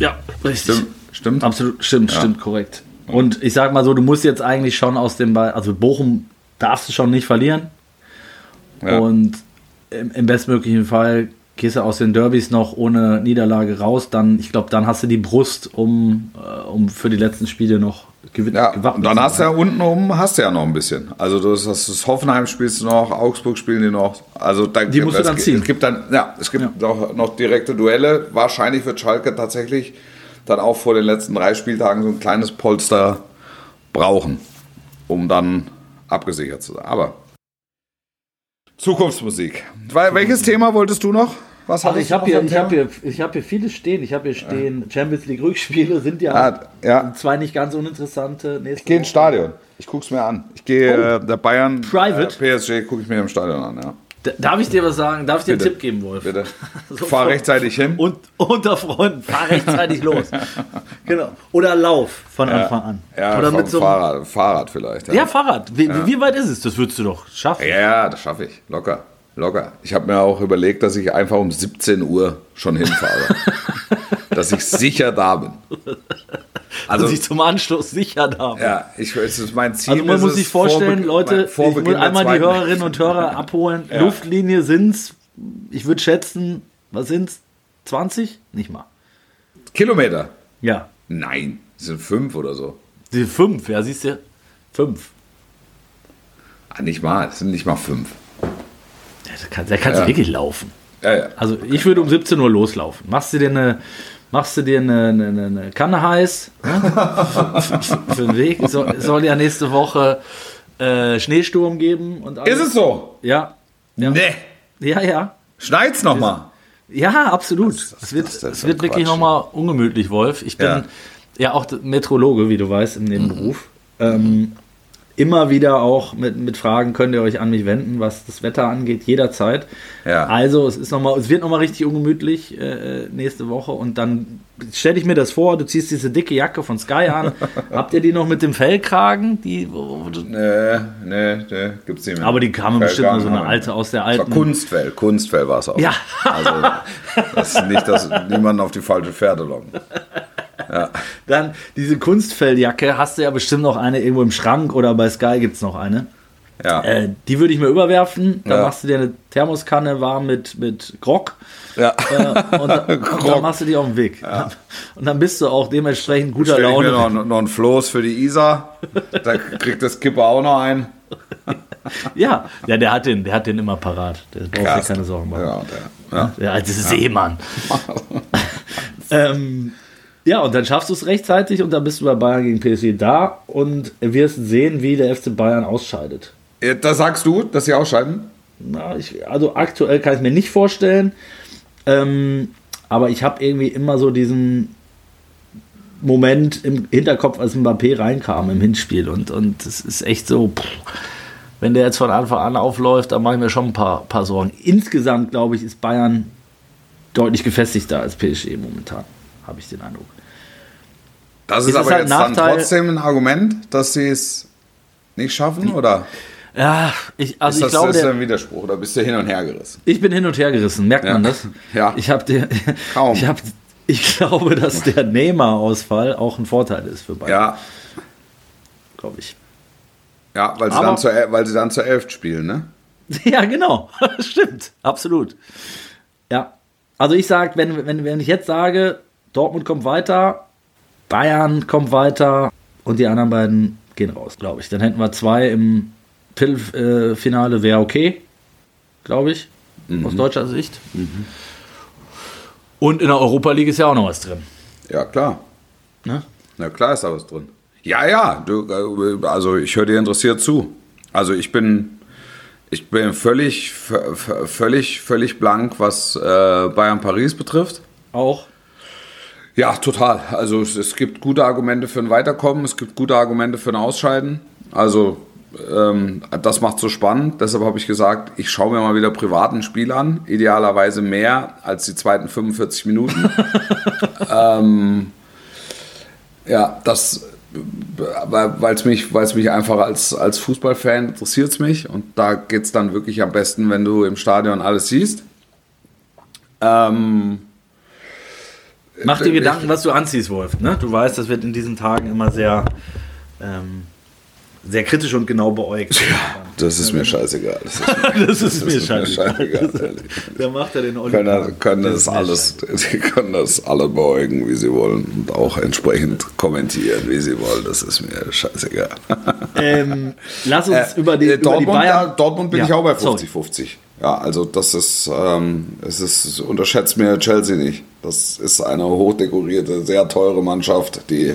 Ja, richtig. Stimmt? Stimmt? Absolut, stimmt, Ja. stimmt, korrekt. Und ich sag mal so, du musst jetzt eigentlich schon aus dem, Ball, also Bochum darfst du schon nicht verlieren. Ja. Und im, im bestmöglichen Fall gehst du aus den Derbys noch ohne Niederlage raus, dann, ich glaube, dann hast du die Brust, um, äh, um für die letzten Spiele noch gewin- Ja, und dann hast du ja unten oben hast du ja noch ein bisschen. Also das, das, das Hoffenheim spielst du noch, Augsburg spielen die noch. Also da, Die musst du es, dann ziehen. Es gibt dann, ja, es gibt Auch noch direkte Duelle. Wahrscheinlich wird Schalke tatsächlich dann auch vor den letzten drei Spieltagen so ein kleines Polster brauchen, um dann abgesichert zu sein. Aber Zukunftsmusik. Weil, welches Thema wolltest du noch? Was Also hattest ich habe hier, ich hab hier, ich hab hier vieles stehen. Ich habe hier stehen, Champions League Rückspiele sind ja, Ah, ja. zwei nicht ganz uninteressante. Ich gehe ins. Stadion. Ich guck's mir an. Ich gehe äh, der Bayern Private? Äh, PSG gucke ich mir im Stadion an, ja. Darf ich dir was sagen? Darf ich dir einen Bitte. Tipp geben, Wolf? Bitte. So Fahr von- rechtzeitig hin. Und unter Freunden, fahr rechtzeitig los. Genau. Oder lauf von Anfang an. Ja, Oder mit so Fahrrad, Fahrrad vielleicht. Ja, ja, Fahrrad. Wie, wie weit ist es? Das würdest du doch schaffen. ja, ja das schaffe ich. Locker. Locker. Ich habe mir auch überlegt, dass ich einfach um 17 Uhr schon hinfahre. dass ich sicher da bin. Also, dass ich zum Anschluss sicher da bin. ja, ich, es ist mein Ziel. Also man muss es, sich vorstellen, vor Be- Leute, ich muss einmal die Hörerinnen und Hörer abholen. Ja. Luftlinie sind's, ich würde schätzen, was sind's? 20? Nicht mal. Kilometer? Ja. Nein, es sind fünf oder so. Die fünf, ja, siehst du? Fünf. Ah, nicht mal, es sind nicht mal fünf. Der kann, der kannst Ja. wirklich laufen. Ja, ja. Also ich würde um 17 Uhr loslaufen. Machst du dir eine, machst du dir eine, eine, eine- Kanne heiß ne? für, den Weg. Es soll, ja nächste Woche äh, Schneesturm geben und alles. Ist es so? Ja. Ja. Nee. Ja, ja. Schneit's noch mal. Ja, absolut. das- es wird, das es wird wirklich nochmal ungemütlich, Wolf. Ich bin Ja. ja, auch Metrologe, wie du weißt, im Nebenberuf. Ähm, immer wieder auch mit, mit Fragen könnt ihr euch an mich wenden, was das Wetter angeht, jederzeit. Ja. Also es ist noch mal, es wird nochmal richtig ungemütlich äh, nächste Woche und dann stelle ich mir das vor, du ziehst diese dicke Jacke von Sky an. Habt ihr die noch mit dem Fellkragen? Die, wo, wo, Nee, nee, nee, gibt's nicht mehr. aber die kamen bestimmt nur so eine alte aus der alten. Kunstfell, Kunstfell war es auch. Ja. Also, das ist nicht, dass niemand auf die falsche Pferde Dann diese Kunstfelljacke, hast du ja bestimmt noch eine irgendwo im Schrank oder bei Sky gibt es noch eine. Ja. Äh, die würde ich mir überwerfen. Dann Ja. machst du dir eine Thermoskanne warm mit, mit Grog. ja. Äh, und, dann- und dann machst du die auf den Weg. Und dann bist du auch dementsprechend guter Stell ich mir Laune. noch, noch ein Floß für die Isa. Da kriegt das Kipper auch noch ein. Ja, ja der, hat den, der hat den immer parat. Der braucht sich keine Sorgen machen. Ja, der, ja. Der alte Seemann. ähm, ja, und dann schaffst du es rechtzeitig und dann bist du bei Bayern gegen PSG da und wirst sehen, wie der FC Bayern ausscheidet. Das sagst du, dass sie ausscheiden? Na, ich, also aktuell kann ich mir nicht vorstellen. Ähm, aber ich habe irgendwie immer so diesen Moment im Hinterkopf, als Mbappé reinkam im Hinspiel. Und, und es ist echt so, pff, wenn der jetzt von Anfang an aufläuft, dann mache ich mir schon ein paar, paar Sorgen. Insgesamt, glaube ich, ist Bayern deutlich gefestigter als PSG momentan, habe ich den Eindruck. Das ist, Ist aber halt jetzt dann Nachteil- trotzdem ein Argument, dass sie es nicht schaffen? Oder Ja, ich, also ist das, ich glaube, ist das ein Widerspruch? Oder bist du hin und her gerissen? ich bin hin und her gerissen. Merkt Ja. man das? Ja. Ich habe Kaum. ich habe, ich glaube, dass der Neymar-Ausfall auch ein Vorteil ist für Bayern, Ja, glaube ich. ja weil, sie Aber- dann zur, weil sie dann zur Elf spielen, ne? Ja, genau. Stimmt. Absolut. Ja. Also ich sage, wenn, wenn, wenn ich jetzt sage, Dortmund kommt weiter, Bayern kommt weiter und die anderen beiden gehen raus, glaube ich. Dann hätten wir zwei im Viertelfinale, wäre okay, glaube ich, aus deutscher Sicht. Und in der Europa League ist ja auch noch was drin. Ja, klar. Ne? Na klar ist da was drin. Ja, ja, du, äh, also ich höre dir interessiert zu. Also ich bin, ich bin völlig, völlig, völlig blank, was äh, Bayern Paris betrifft. Auch. Ja, total. Also es, es gibt gute Argumente für ein Weiterkommen, es gibt gute Argumente für ein Ausscheiden. Also ähm, das macht so spannend. Deshalb habe ich gesagt, ich schaue mir mal wieder privaten Spiel an. Idealerweise mehr als die zweiten 45 Minuten. ähm, ja, das, weil es mich, weil's mich einfach als, als Fußballfan interessiert es mich. Und da geht es dann wirklich am besten, wenn du im Stadion alles siehst. Ähm, Mach dir Ich- Gedanken, was du anziehst, Wolf. Ne? Du weißt, das wird in diesen Tagen immer sehr, ähm, sehr kritisch und genau beäugt. Das ist mir scheißegal. Das ist mir, Das ist ist mir scheißegal. Da macht er den Olli. können, können Das das alles, die können das alle beäugen, wie sie wollen und auch entsprechend kommentieren, wie sie wollen. Das ist mir scheißegal. Ähm, lass uns über, die, Äh, über die Dortmund, Bayern. da, Dortmund bin Ja, ich auch bei sorry. 50-50. Ja, also das ist, ähm, es ist, unterschätzt mir Chelsea nicht. Das ist eine hochdekorierte, sehr teure Mannschaft, die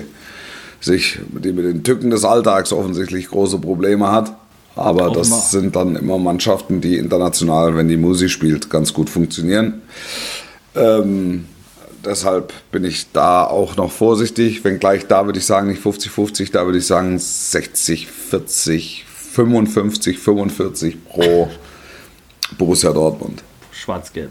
sich, die mit den Tücken des Alltags offensichtlich große Probleme hat. Aber das immer. sind dann immer Mannschaften, die international, wenn die Musi spielt, ganz gut funktionieren. Ähm, deshalb bin ich da auch noch vorsichtig. Wenngleich da würde ich sagen, nicht 50-50, da würde ich sagen 60, 40, 55, 45 pro Borussia Dortmund. Schwarz-Gelb.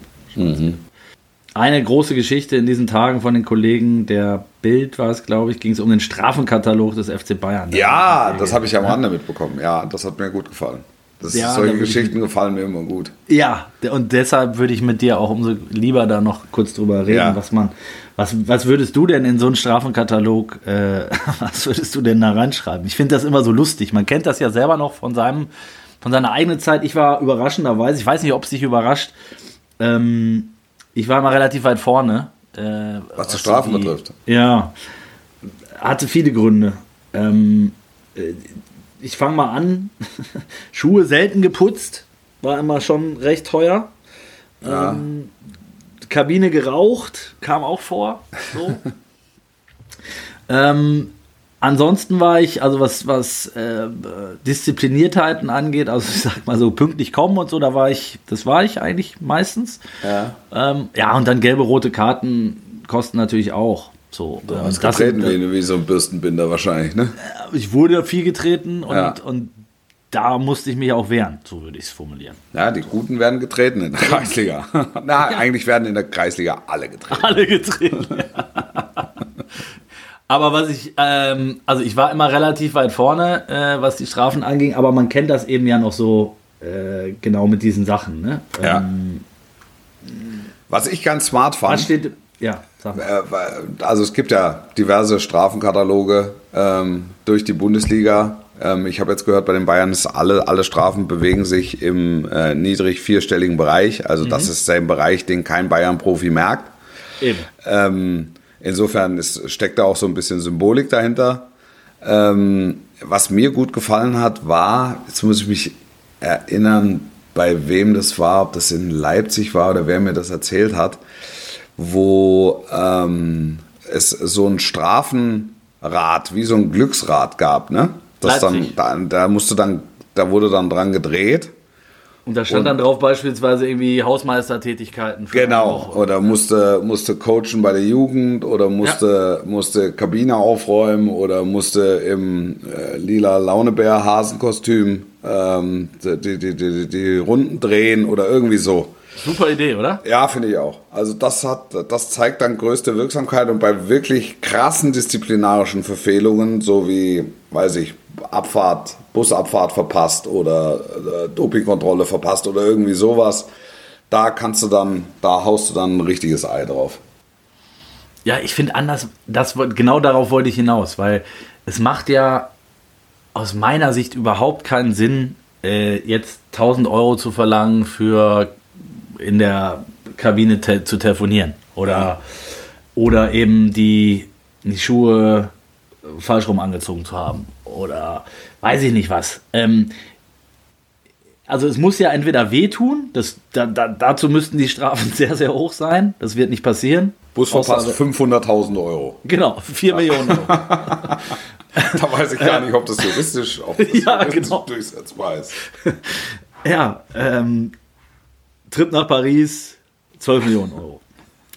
Eine große Geschichte in diesen Tagen von den Kollegen der Bild war es, glaube ich, ging es um den Strafenkatalog des FC Bayern. Ja, das habe ich am Rande mitbekommen. Ja, das hat mir gut gefallen. Das, Ja, solche würde ich- Geschichten gefallen mir immer gut. Ja, und deshalb würde ich mit dir auch umso lieber da noch kurz drüber reden, Ja. was man, was, was würdest du denn in so einen Strafenkatalog, äh, was würdest du denn da reinschreiben? Ich finde das immer so lustig. Man kennt das ja selber noch von seinem, von seiner eigenen Zeit. Ich war überraschenderweise, ich weiß nicht, ob es dich überrascht, ähm, ich war immer relativ weit vorne. Äh, Was die Strafen die- betrifft. Ja, hatte viele Gründe. Ähm, äh, ich fange mal an. Schuhe selten geputzt, war immer schon recht teuer. Ja. Ähm, Kabine geraucht, kam auch vor. So. ähm, ansonsten war ich, also was, was äh, Diszipliniertheiten angeht, also ich sag mal so pünktlich kommen und so, da war ich, das war ich eigentlich meistens. Ja. Ähm, ja, und dann gelbe, rote Karten kosten natürlich auch. So, Du ähm, hast das getreten sind, wie, wie so ein Bürstenbinder wahrscheinlich, ne? ich wurde viel getreten und, Ja. und da musste ich mich auch wehren, so würde ich es formulieren. Ja, die Guten werden getreten in der Kreisliga. Na, eigentlich werden in der Kreisliga alle getreten. Alle getreten. aber was ich, ähm, also ich war immer relativ weit vorne, äh, was die Strafen anging, aber man kennt das eben ja noch so äh, genau mit diesen Sachen. Ne? Ja. Ähm, Was ich ganz smart fand. was steht, ja, sag mal. Äh, Also es gibt ja diverse Strafenkataloge ähm, durch die Bundesliga. Ähm, ich habe jetzt gehört, bei den Bayern ist alle, alle Strafen bewegen sich im äh, niedrig vierstelligen Bereich. Also das ist der Bereich, den kein Bayern-Profi merkt. Eben. Insofern ist, steckt da auch so ein bisschen Symbolik dahinter. Ähm, was mir gut gefallen hat, war, jetzt muss ich mich erinnern, bei wem das war, ob das in Leipzig war oder wer mir das erzählt hat, wo ähm, es so ein Strafenrad, wie so ein Glücksrad gab, ne? Das dann, da, da musste dann, da wurde dann dran gedreht. Und da stand Und- dann drauf beispielsweise irgendwie Hausmeistertätigkeiten. Genau, oder musste, musste coachen bei der Jugend oder musste, musste Kabine aufräumen oder musste im äh, lila Launebär Hasenkostüm ähm, die, die, die, die Runden drehen oder irgendwie so. Super Idee, oder? Ja, finde ich auch. Also das hat, das zeigt dann größte Wirksamkeit und bei wirklich krassen disziplinarischen Verfehlungen, so wie, weiß ich, Abfahrt, Busabfahrt verpasst oder äh, Dopingkontrolle verpasst oder irgendwie sowas. Da kannst du dann, da haust du dann ein richtiges Ei drauf. Ja, ich finde anders, das, genau darauf wollte ich hinaus, weil es macht ja aus meiner Sicht überhaupt keinen Sinn, äh, jetzt 1000 Euro zu verlangen für in der Kabine te zu telefonieren oder, oder eben die, die Schuhe falsch rum angezogen zu haben oder weiß ich nicht was. Ähm, also es muss ja entweder wehtun, das, da, da, dazu müssten die Strafen sehr, sehr hoch sein. Das wird nicht passieren. Busverpass 500.000 Euro. Genau, 4 Millionen Euro. da weiß ich gar nicht, ob das juristisch, ob das ja, genau. durchsetzbar ist. ja, ähm, Trip nach Paris, 12 Millionen Euro.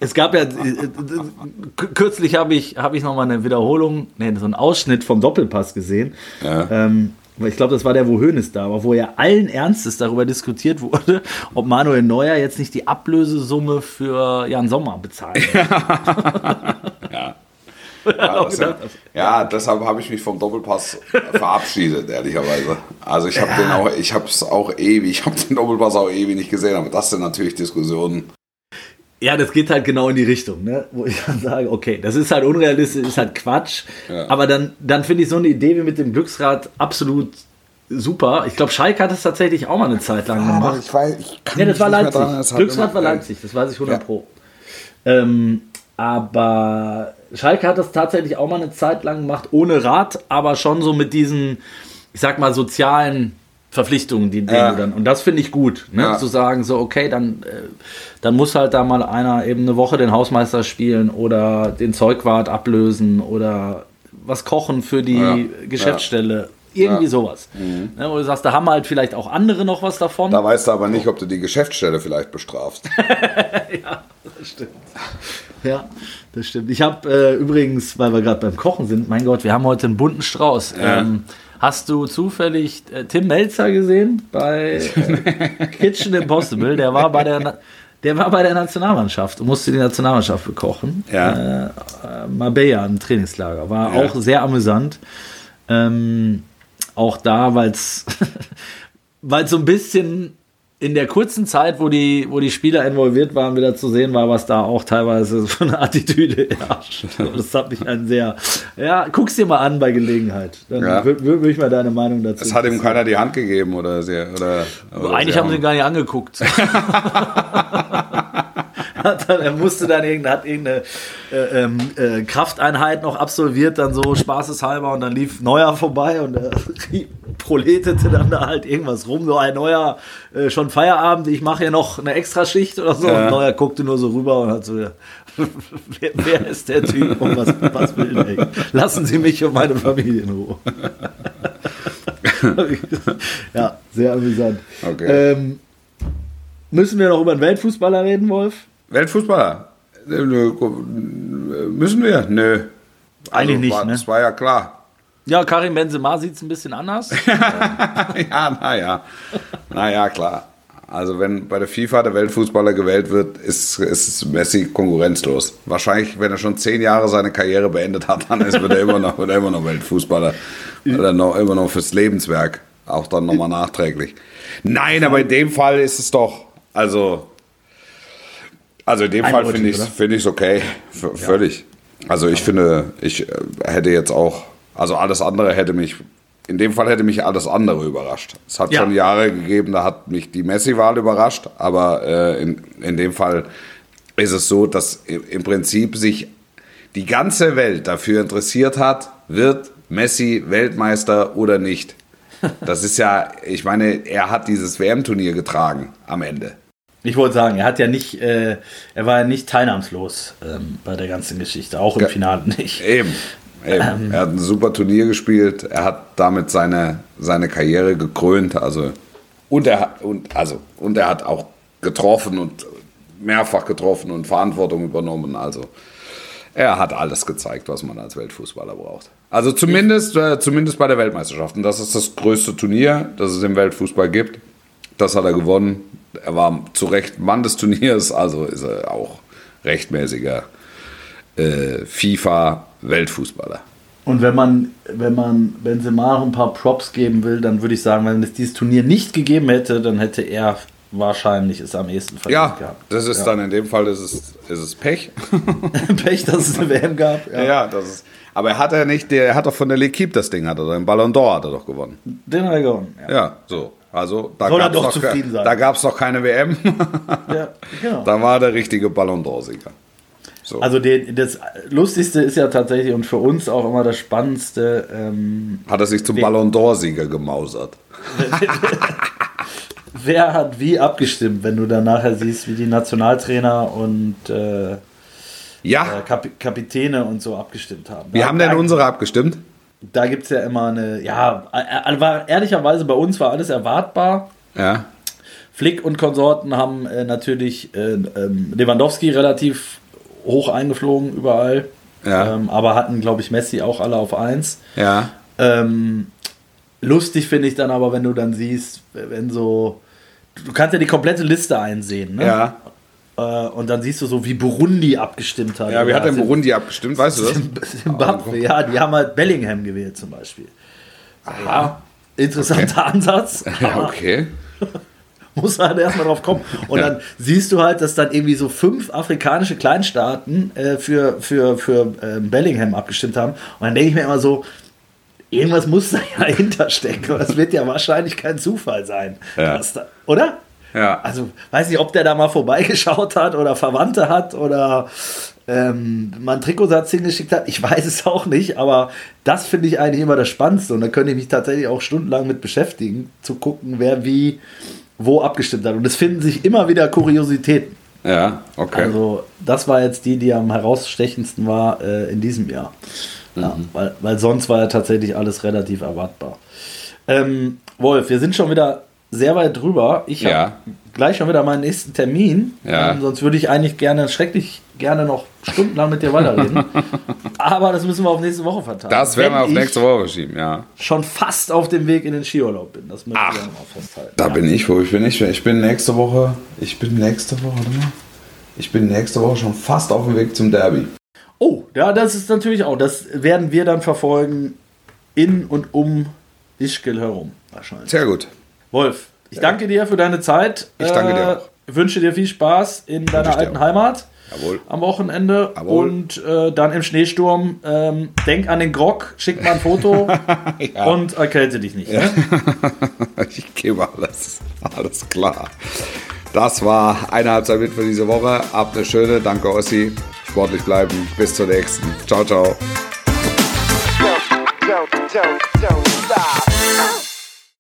Es gab ja, äh, äh, kürzlich habe ich, hab ich nochmal eine Wiederholung, nee, so einen Ausschnitt vom Doppelpass gesehen. Ja. Ähm, ich glaube, das war der, wo Höhnes da war, wo ja allen Ernstes darüber diskutiert wurde, ob Manuel Neuer jetzt nicht die Ablösesumme für Jan Sommer bezahlt. ja. Ja, das, ja, deshalb habe ich mich vom Doppelpass verabschiedet, ehrlicherweise. Also ich habe ja. den auch, ich habe es auch ewig, ich habe den Doppelpass auch ewig nicht gesehen, aber das sind natürlich Diskussionen. Ja, das geht halt genau in die Richtung, ne? wo ich dann sage, okay, das ist halt unrealistisch, ist halt Quatsch. Ja. Aber dann, dann finde ich so eine Idee wie mit dem Glücksrad absolut super. Ich glaube, Schalke hat es tatsächlich auch mal eine Zeit lang ja, gemacht. Ich weiß, ich kann ja, das war Leipzig. Dran, Glücksrad war Leipzig, das weiß ich 100 ja. Pro. Ähm, aber Schalke hat das tatsächlich auch mal eine Zeit lang gemacht, ohne Rad, aber schon so mit diesen, ich sag mal, sozialen Verpflichtungen, die, ja. du dann. Und das finde ich gut, ne? Ja. zu sagen, so, okay, dann, äh, dann muss halt da mal einer eben eine Woche den Hausmeister spielen oder den Zeugwart ablösen oder was kochen für die ja. Geschäftsstelle. Irgendwie sowas. Mhm. Ne, wo du sagst, da haben halt vielleicht auch andere noch was davon. Da weißt du aber nicht, ob du die Geschäftsstelle vielleicht bestrafst. ja, das stimmt. Ja, das stimmt. Ich habe äh, übrigens, weil wir gerade beim Kochen sind, mein Gott, wir haben heute einen bunten Strauß. Ähm, Hast du zufällig äh, Tim Melzer gesehen bei äh, Kitchen Impossible? Der war bei der, der war bei der Nationalmannschaft und musste die Nationalmannschaft bekochen. Ja. Äh, Marbella, ein Trainingslager. War ja. auch sehr amüsant. Ähm, auch da, weil es so ein bisschen in der kurzen Zeit, wo die, wo die Spieler involviert waren, wieder zu sehen war, was da auch teilweise für eine Attitüde herrscht. Das hat mich ein sehr. Ja, guck's dir mal an bei Gelegenheit. Dann ja. würde würd mich mal deine Meinung dazu. Es hat ihm keiner die Hand gegeben oder sehr. Oder, oder Eigentlich haben sie ihn gar nicht angeguckt. dann, er musste dann irgendeine, hat irgendeine äh, ähm, äh, Krafteinheit noch absolviert, dann so spaßeshalber und dann lief Neuer vorbei und er proletete dann da halt irgendwas rum. So ein Neuer, äh, schon Feierabend, ich mache hier noch eine Extraschicht oder so. Ja. Und Neuer guckte nur so rüber und hat so, wer, wer, ist der Typ und was, was will der? Lassen Sie mich und meine Familie in Ruhe. ja, sehr amüsant. Okay. Ähm, müssen wir noch über den Weltfußballer reden, Wolf? Weltfußballer? Müssen wir? Nö. Eigentlich also, nicht, war, ne? Das war ja klar. Ja, Karim Benzema sieht es ein bisschen anders. ja, naja. Naja, klar. Also wenn bei der FIFA der Weltfußballer gewählt wird, ist, ist Messi konkurrenzlos. Wahrscheinlich, wenn er schon zehn Jahre seine Karriere beendet hat, dann ist, wird, er immer noch, wird er immer noch Weltfußballer. Oder noch, immer noch fürs Lebenswerk. Auch dann nochmal nachträglich. Nein, aber in dem Fall ist es doch, also also in dem Fall finde ich es find okay, v ja. völlig. Also ich finde, ich äh, hätte jetzt auch, also alles andere hätte mich, in dem Fall hätte mich alles andere überrascht. Es hat ja. schon Jahre gegeben, da hat mich die Messi-Wahl überrascht, aber äh, in, in dem Fall ist es so, dass im Prinzip sich die ganze Welt dafür interessiert hat, wird Messi Weltmeister oder nicht. Das ist ja, ich meine, er hat dieses WM-Turnier getragen am Ende. Ich wollte sagen, er hat ja nicht, äh, er war ja nicht teilnahmslos ähm, bei der ganzen Geschichte, auch im ja, Finale nicht. Eben. Eben. Ähm, er hat ein super Turnier gespielt, er hat damit seine, seine Karriere gekrönt, also und er, und, also, und er hat auch getroffen und mehrfach getroffen und Verantwortung übernommen. Also er hat alles gezeigt, was man als Weltfußballer braucht. Also zumindest, äh, zumindest bei der Weltmeisterschaft. Und das ist das größte Turnier, das es im Weltfußball gibt. Das hat er gewonnen er war zu Recht Mann des Turniers, also ist er auch rechtmäßiger äh, FIFA-Weltfußballer. Und wenn man, wenn man Benzema noch ein paar Props geben will, dann würde ich sagen, wenn es dieses Turnier nicht gegeben hätte, dann hätte er wahrscheinlich es am ehesten verdient Ja, gehabt. das ist Ja. dann in dem Fall ist es, ist es Pech. Pech, dass es eine WM gab. Ja, das ist. Aber er hat ja nicht, der er hat doch von der L'Equipe das Ding, hat er den Ballon d'Or hat er doch gewonnen. Den hat er gewonnen. Ja. Ja, so. Also da gab's doch noch zufrieden sein. Da gab es noch keine WM. Ja, genau. da war der richtige Ballon d'Or-Sieger. So. Also den, das Lustigste ist ja tatsächlich und für uns auch immer das Spannendste, ähm, hat er sich zum Ballon d'Or-Sieger gemausert. wer hat wie abgestimmt, wenn du dann nachher siehst, wie die Nationaltrainer und äh, äh, Ja, Kap Kapitäne und so abgestimmt haben. wie da, haben denn unsere abgestimmt? Da gibt es ja immer eine, ja, äh, war, ehrlicherweise bei uns war alles erwartbar. Ja. Flick und Konsorten haben äh, natürlich äh, ähm, Lewandowski relativ hoch eingeflogen überall. Ja. Ähm, aber hatten, glaube ich, Messi auch alle auf 1. Ja. Ähm, lustig finde ich dann aber, wenn du dann siehst, wenn so. Du kannst ja die komplette Liste einsehen, ne? Ja. Äh, und dann siehst du so, wie Burundi abgestimmt hat. Ja, wie hat denn Burundi abgestimmt, weißt du das? Zim- Zimbabwe, ja, die haben halt Bellingham gewählt zum Beispiel. Ja, interessanter Ansatz. Ja, okay. muss halt erstmal drauf kommen. Und Ja. dann siehst du halt, dass dann irgendwie so fünf afrikanische Kleinstaaten äh, für, für, für ähm, Bellingham abgestimmt haben. Und dann denke ich mir immer so, irgendwas muss da ja hinterstecken. Das wird ja wahrscheinlich kein Zufall sein. Ja. Da, oder? Ja. Also, weiß nicht, ob der da mal vorbeigeschaut hat oder Verwandte hat oder ähm, mal einen Trikotsatz hingeschickt hat. Ich weiß es auch nicht, aber das finde ich eigentlich immer das Spannendste. Und da könnte ich mich tatsächlich auch stundenlang mit beschäftigen, zu gucken, wer wie wo abgestimmt hat. Und es finden sich immer wieder Kuriositäten. Ja, okay. Also, das war jetzt die, die am herausstechendsten war äh, in diesem Jahr. Ja, weil, weil sonst war ja tatsächlich alles relativ erwartbar. Ähm, Wolf, wir sind schon wieder sehr weit drüber. Ich habe Ja. gleich schon wieder meinen nächsten Termin. Ja. Ähm, sonst würde ich eigentlich gerne, schrecklich gerne noch stundenlang mit dir weiterreden. Aber das müssen wir auf nächste Woche verteilen. das werden wir auf ich nächste Woche schieben, ja. schon fast auf dem Weg in den Skiurlaub bin. Das möchte ich Ach, gerne mal festhalten. Da Ja. bin ich, wo ich bin ich. Ich bin nächste Woche, ich bin nächste Woche, warte mal. Ich bin nächste Woche schon fast auf dem Weg zum Derby. Oh, ja, das ist natürlich auch. Das werden wir dann verfolgen in und um Ischgl herum. Wahrscheinlich. Sehr gut. Wolf, ich danke dir für deine Zeit. Ich danke dir auch. Wünsche dir viel Spaß in deiner alten auch. Heimat Jawohl. am Wochenende Jawohl. und äh, dann im Schneesturm. Ähm, denk an den Grog, schick mal ein Foto und erkälte dich nicht. Ne? Ich gebe alles. Alles klar. Das war eine Halbzeit mit für diese Woche. Habt eine schöne. Danke, Ossi. Sportlich bleiben. Bis zur nächsten. Ciao, ciao. don't, don't, don't stop.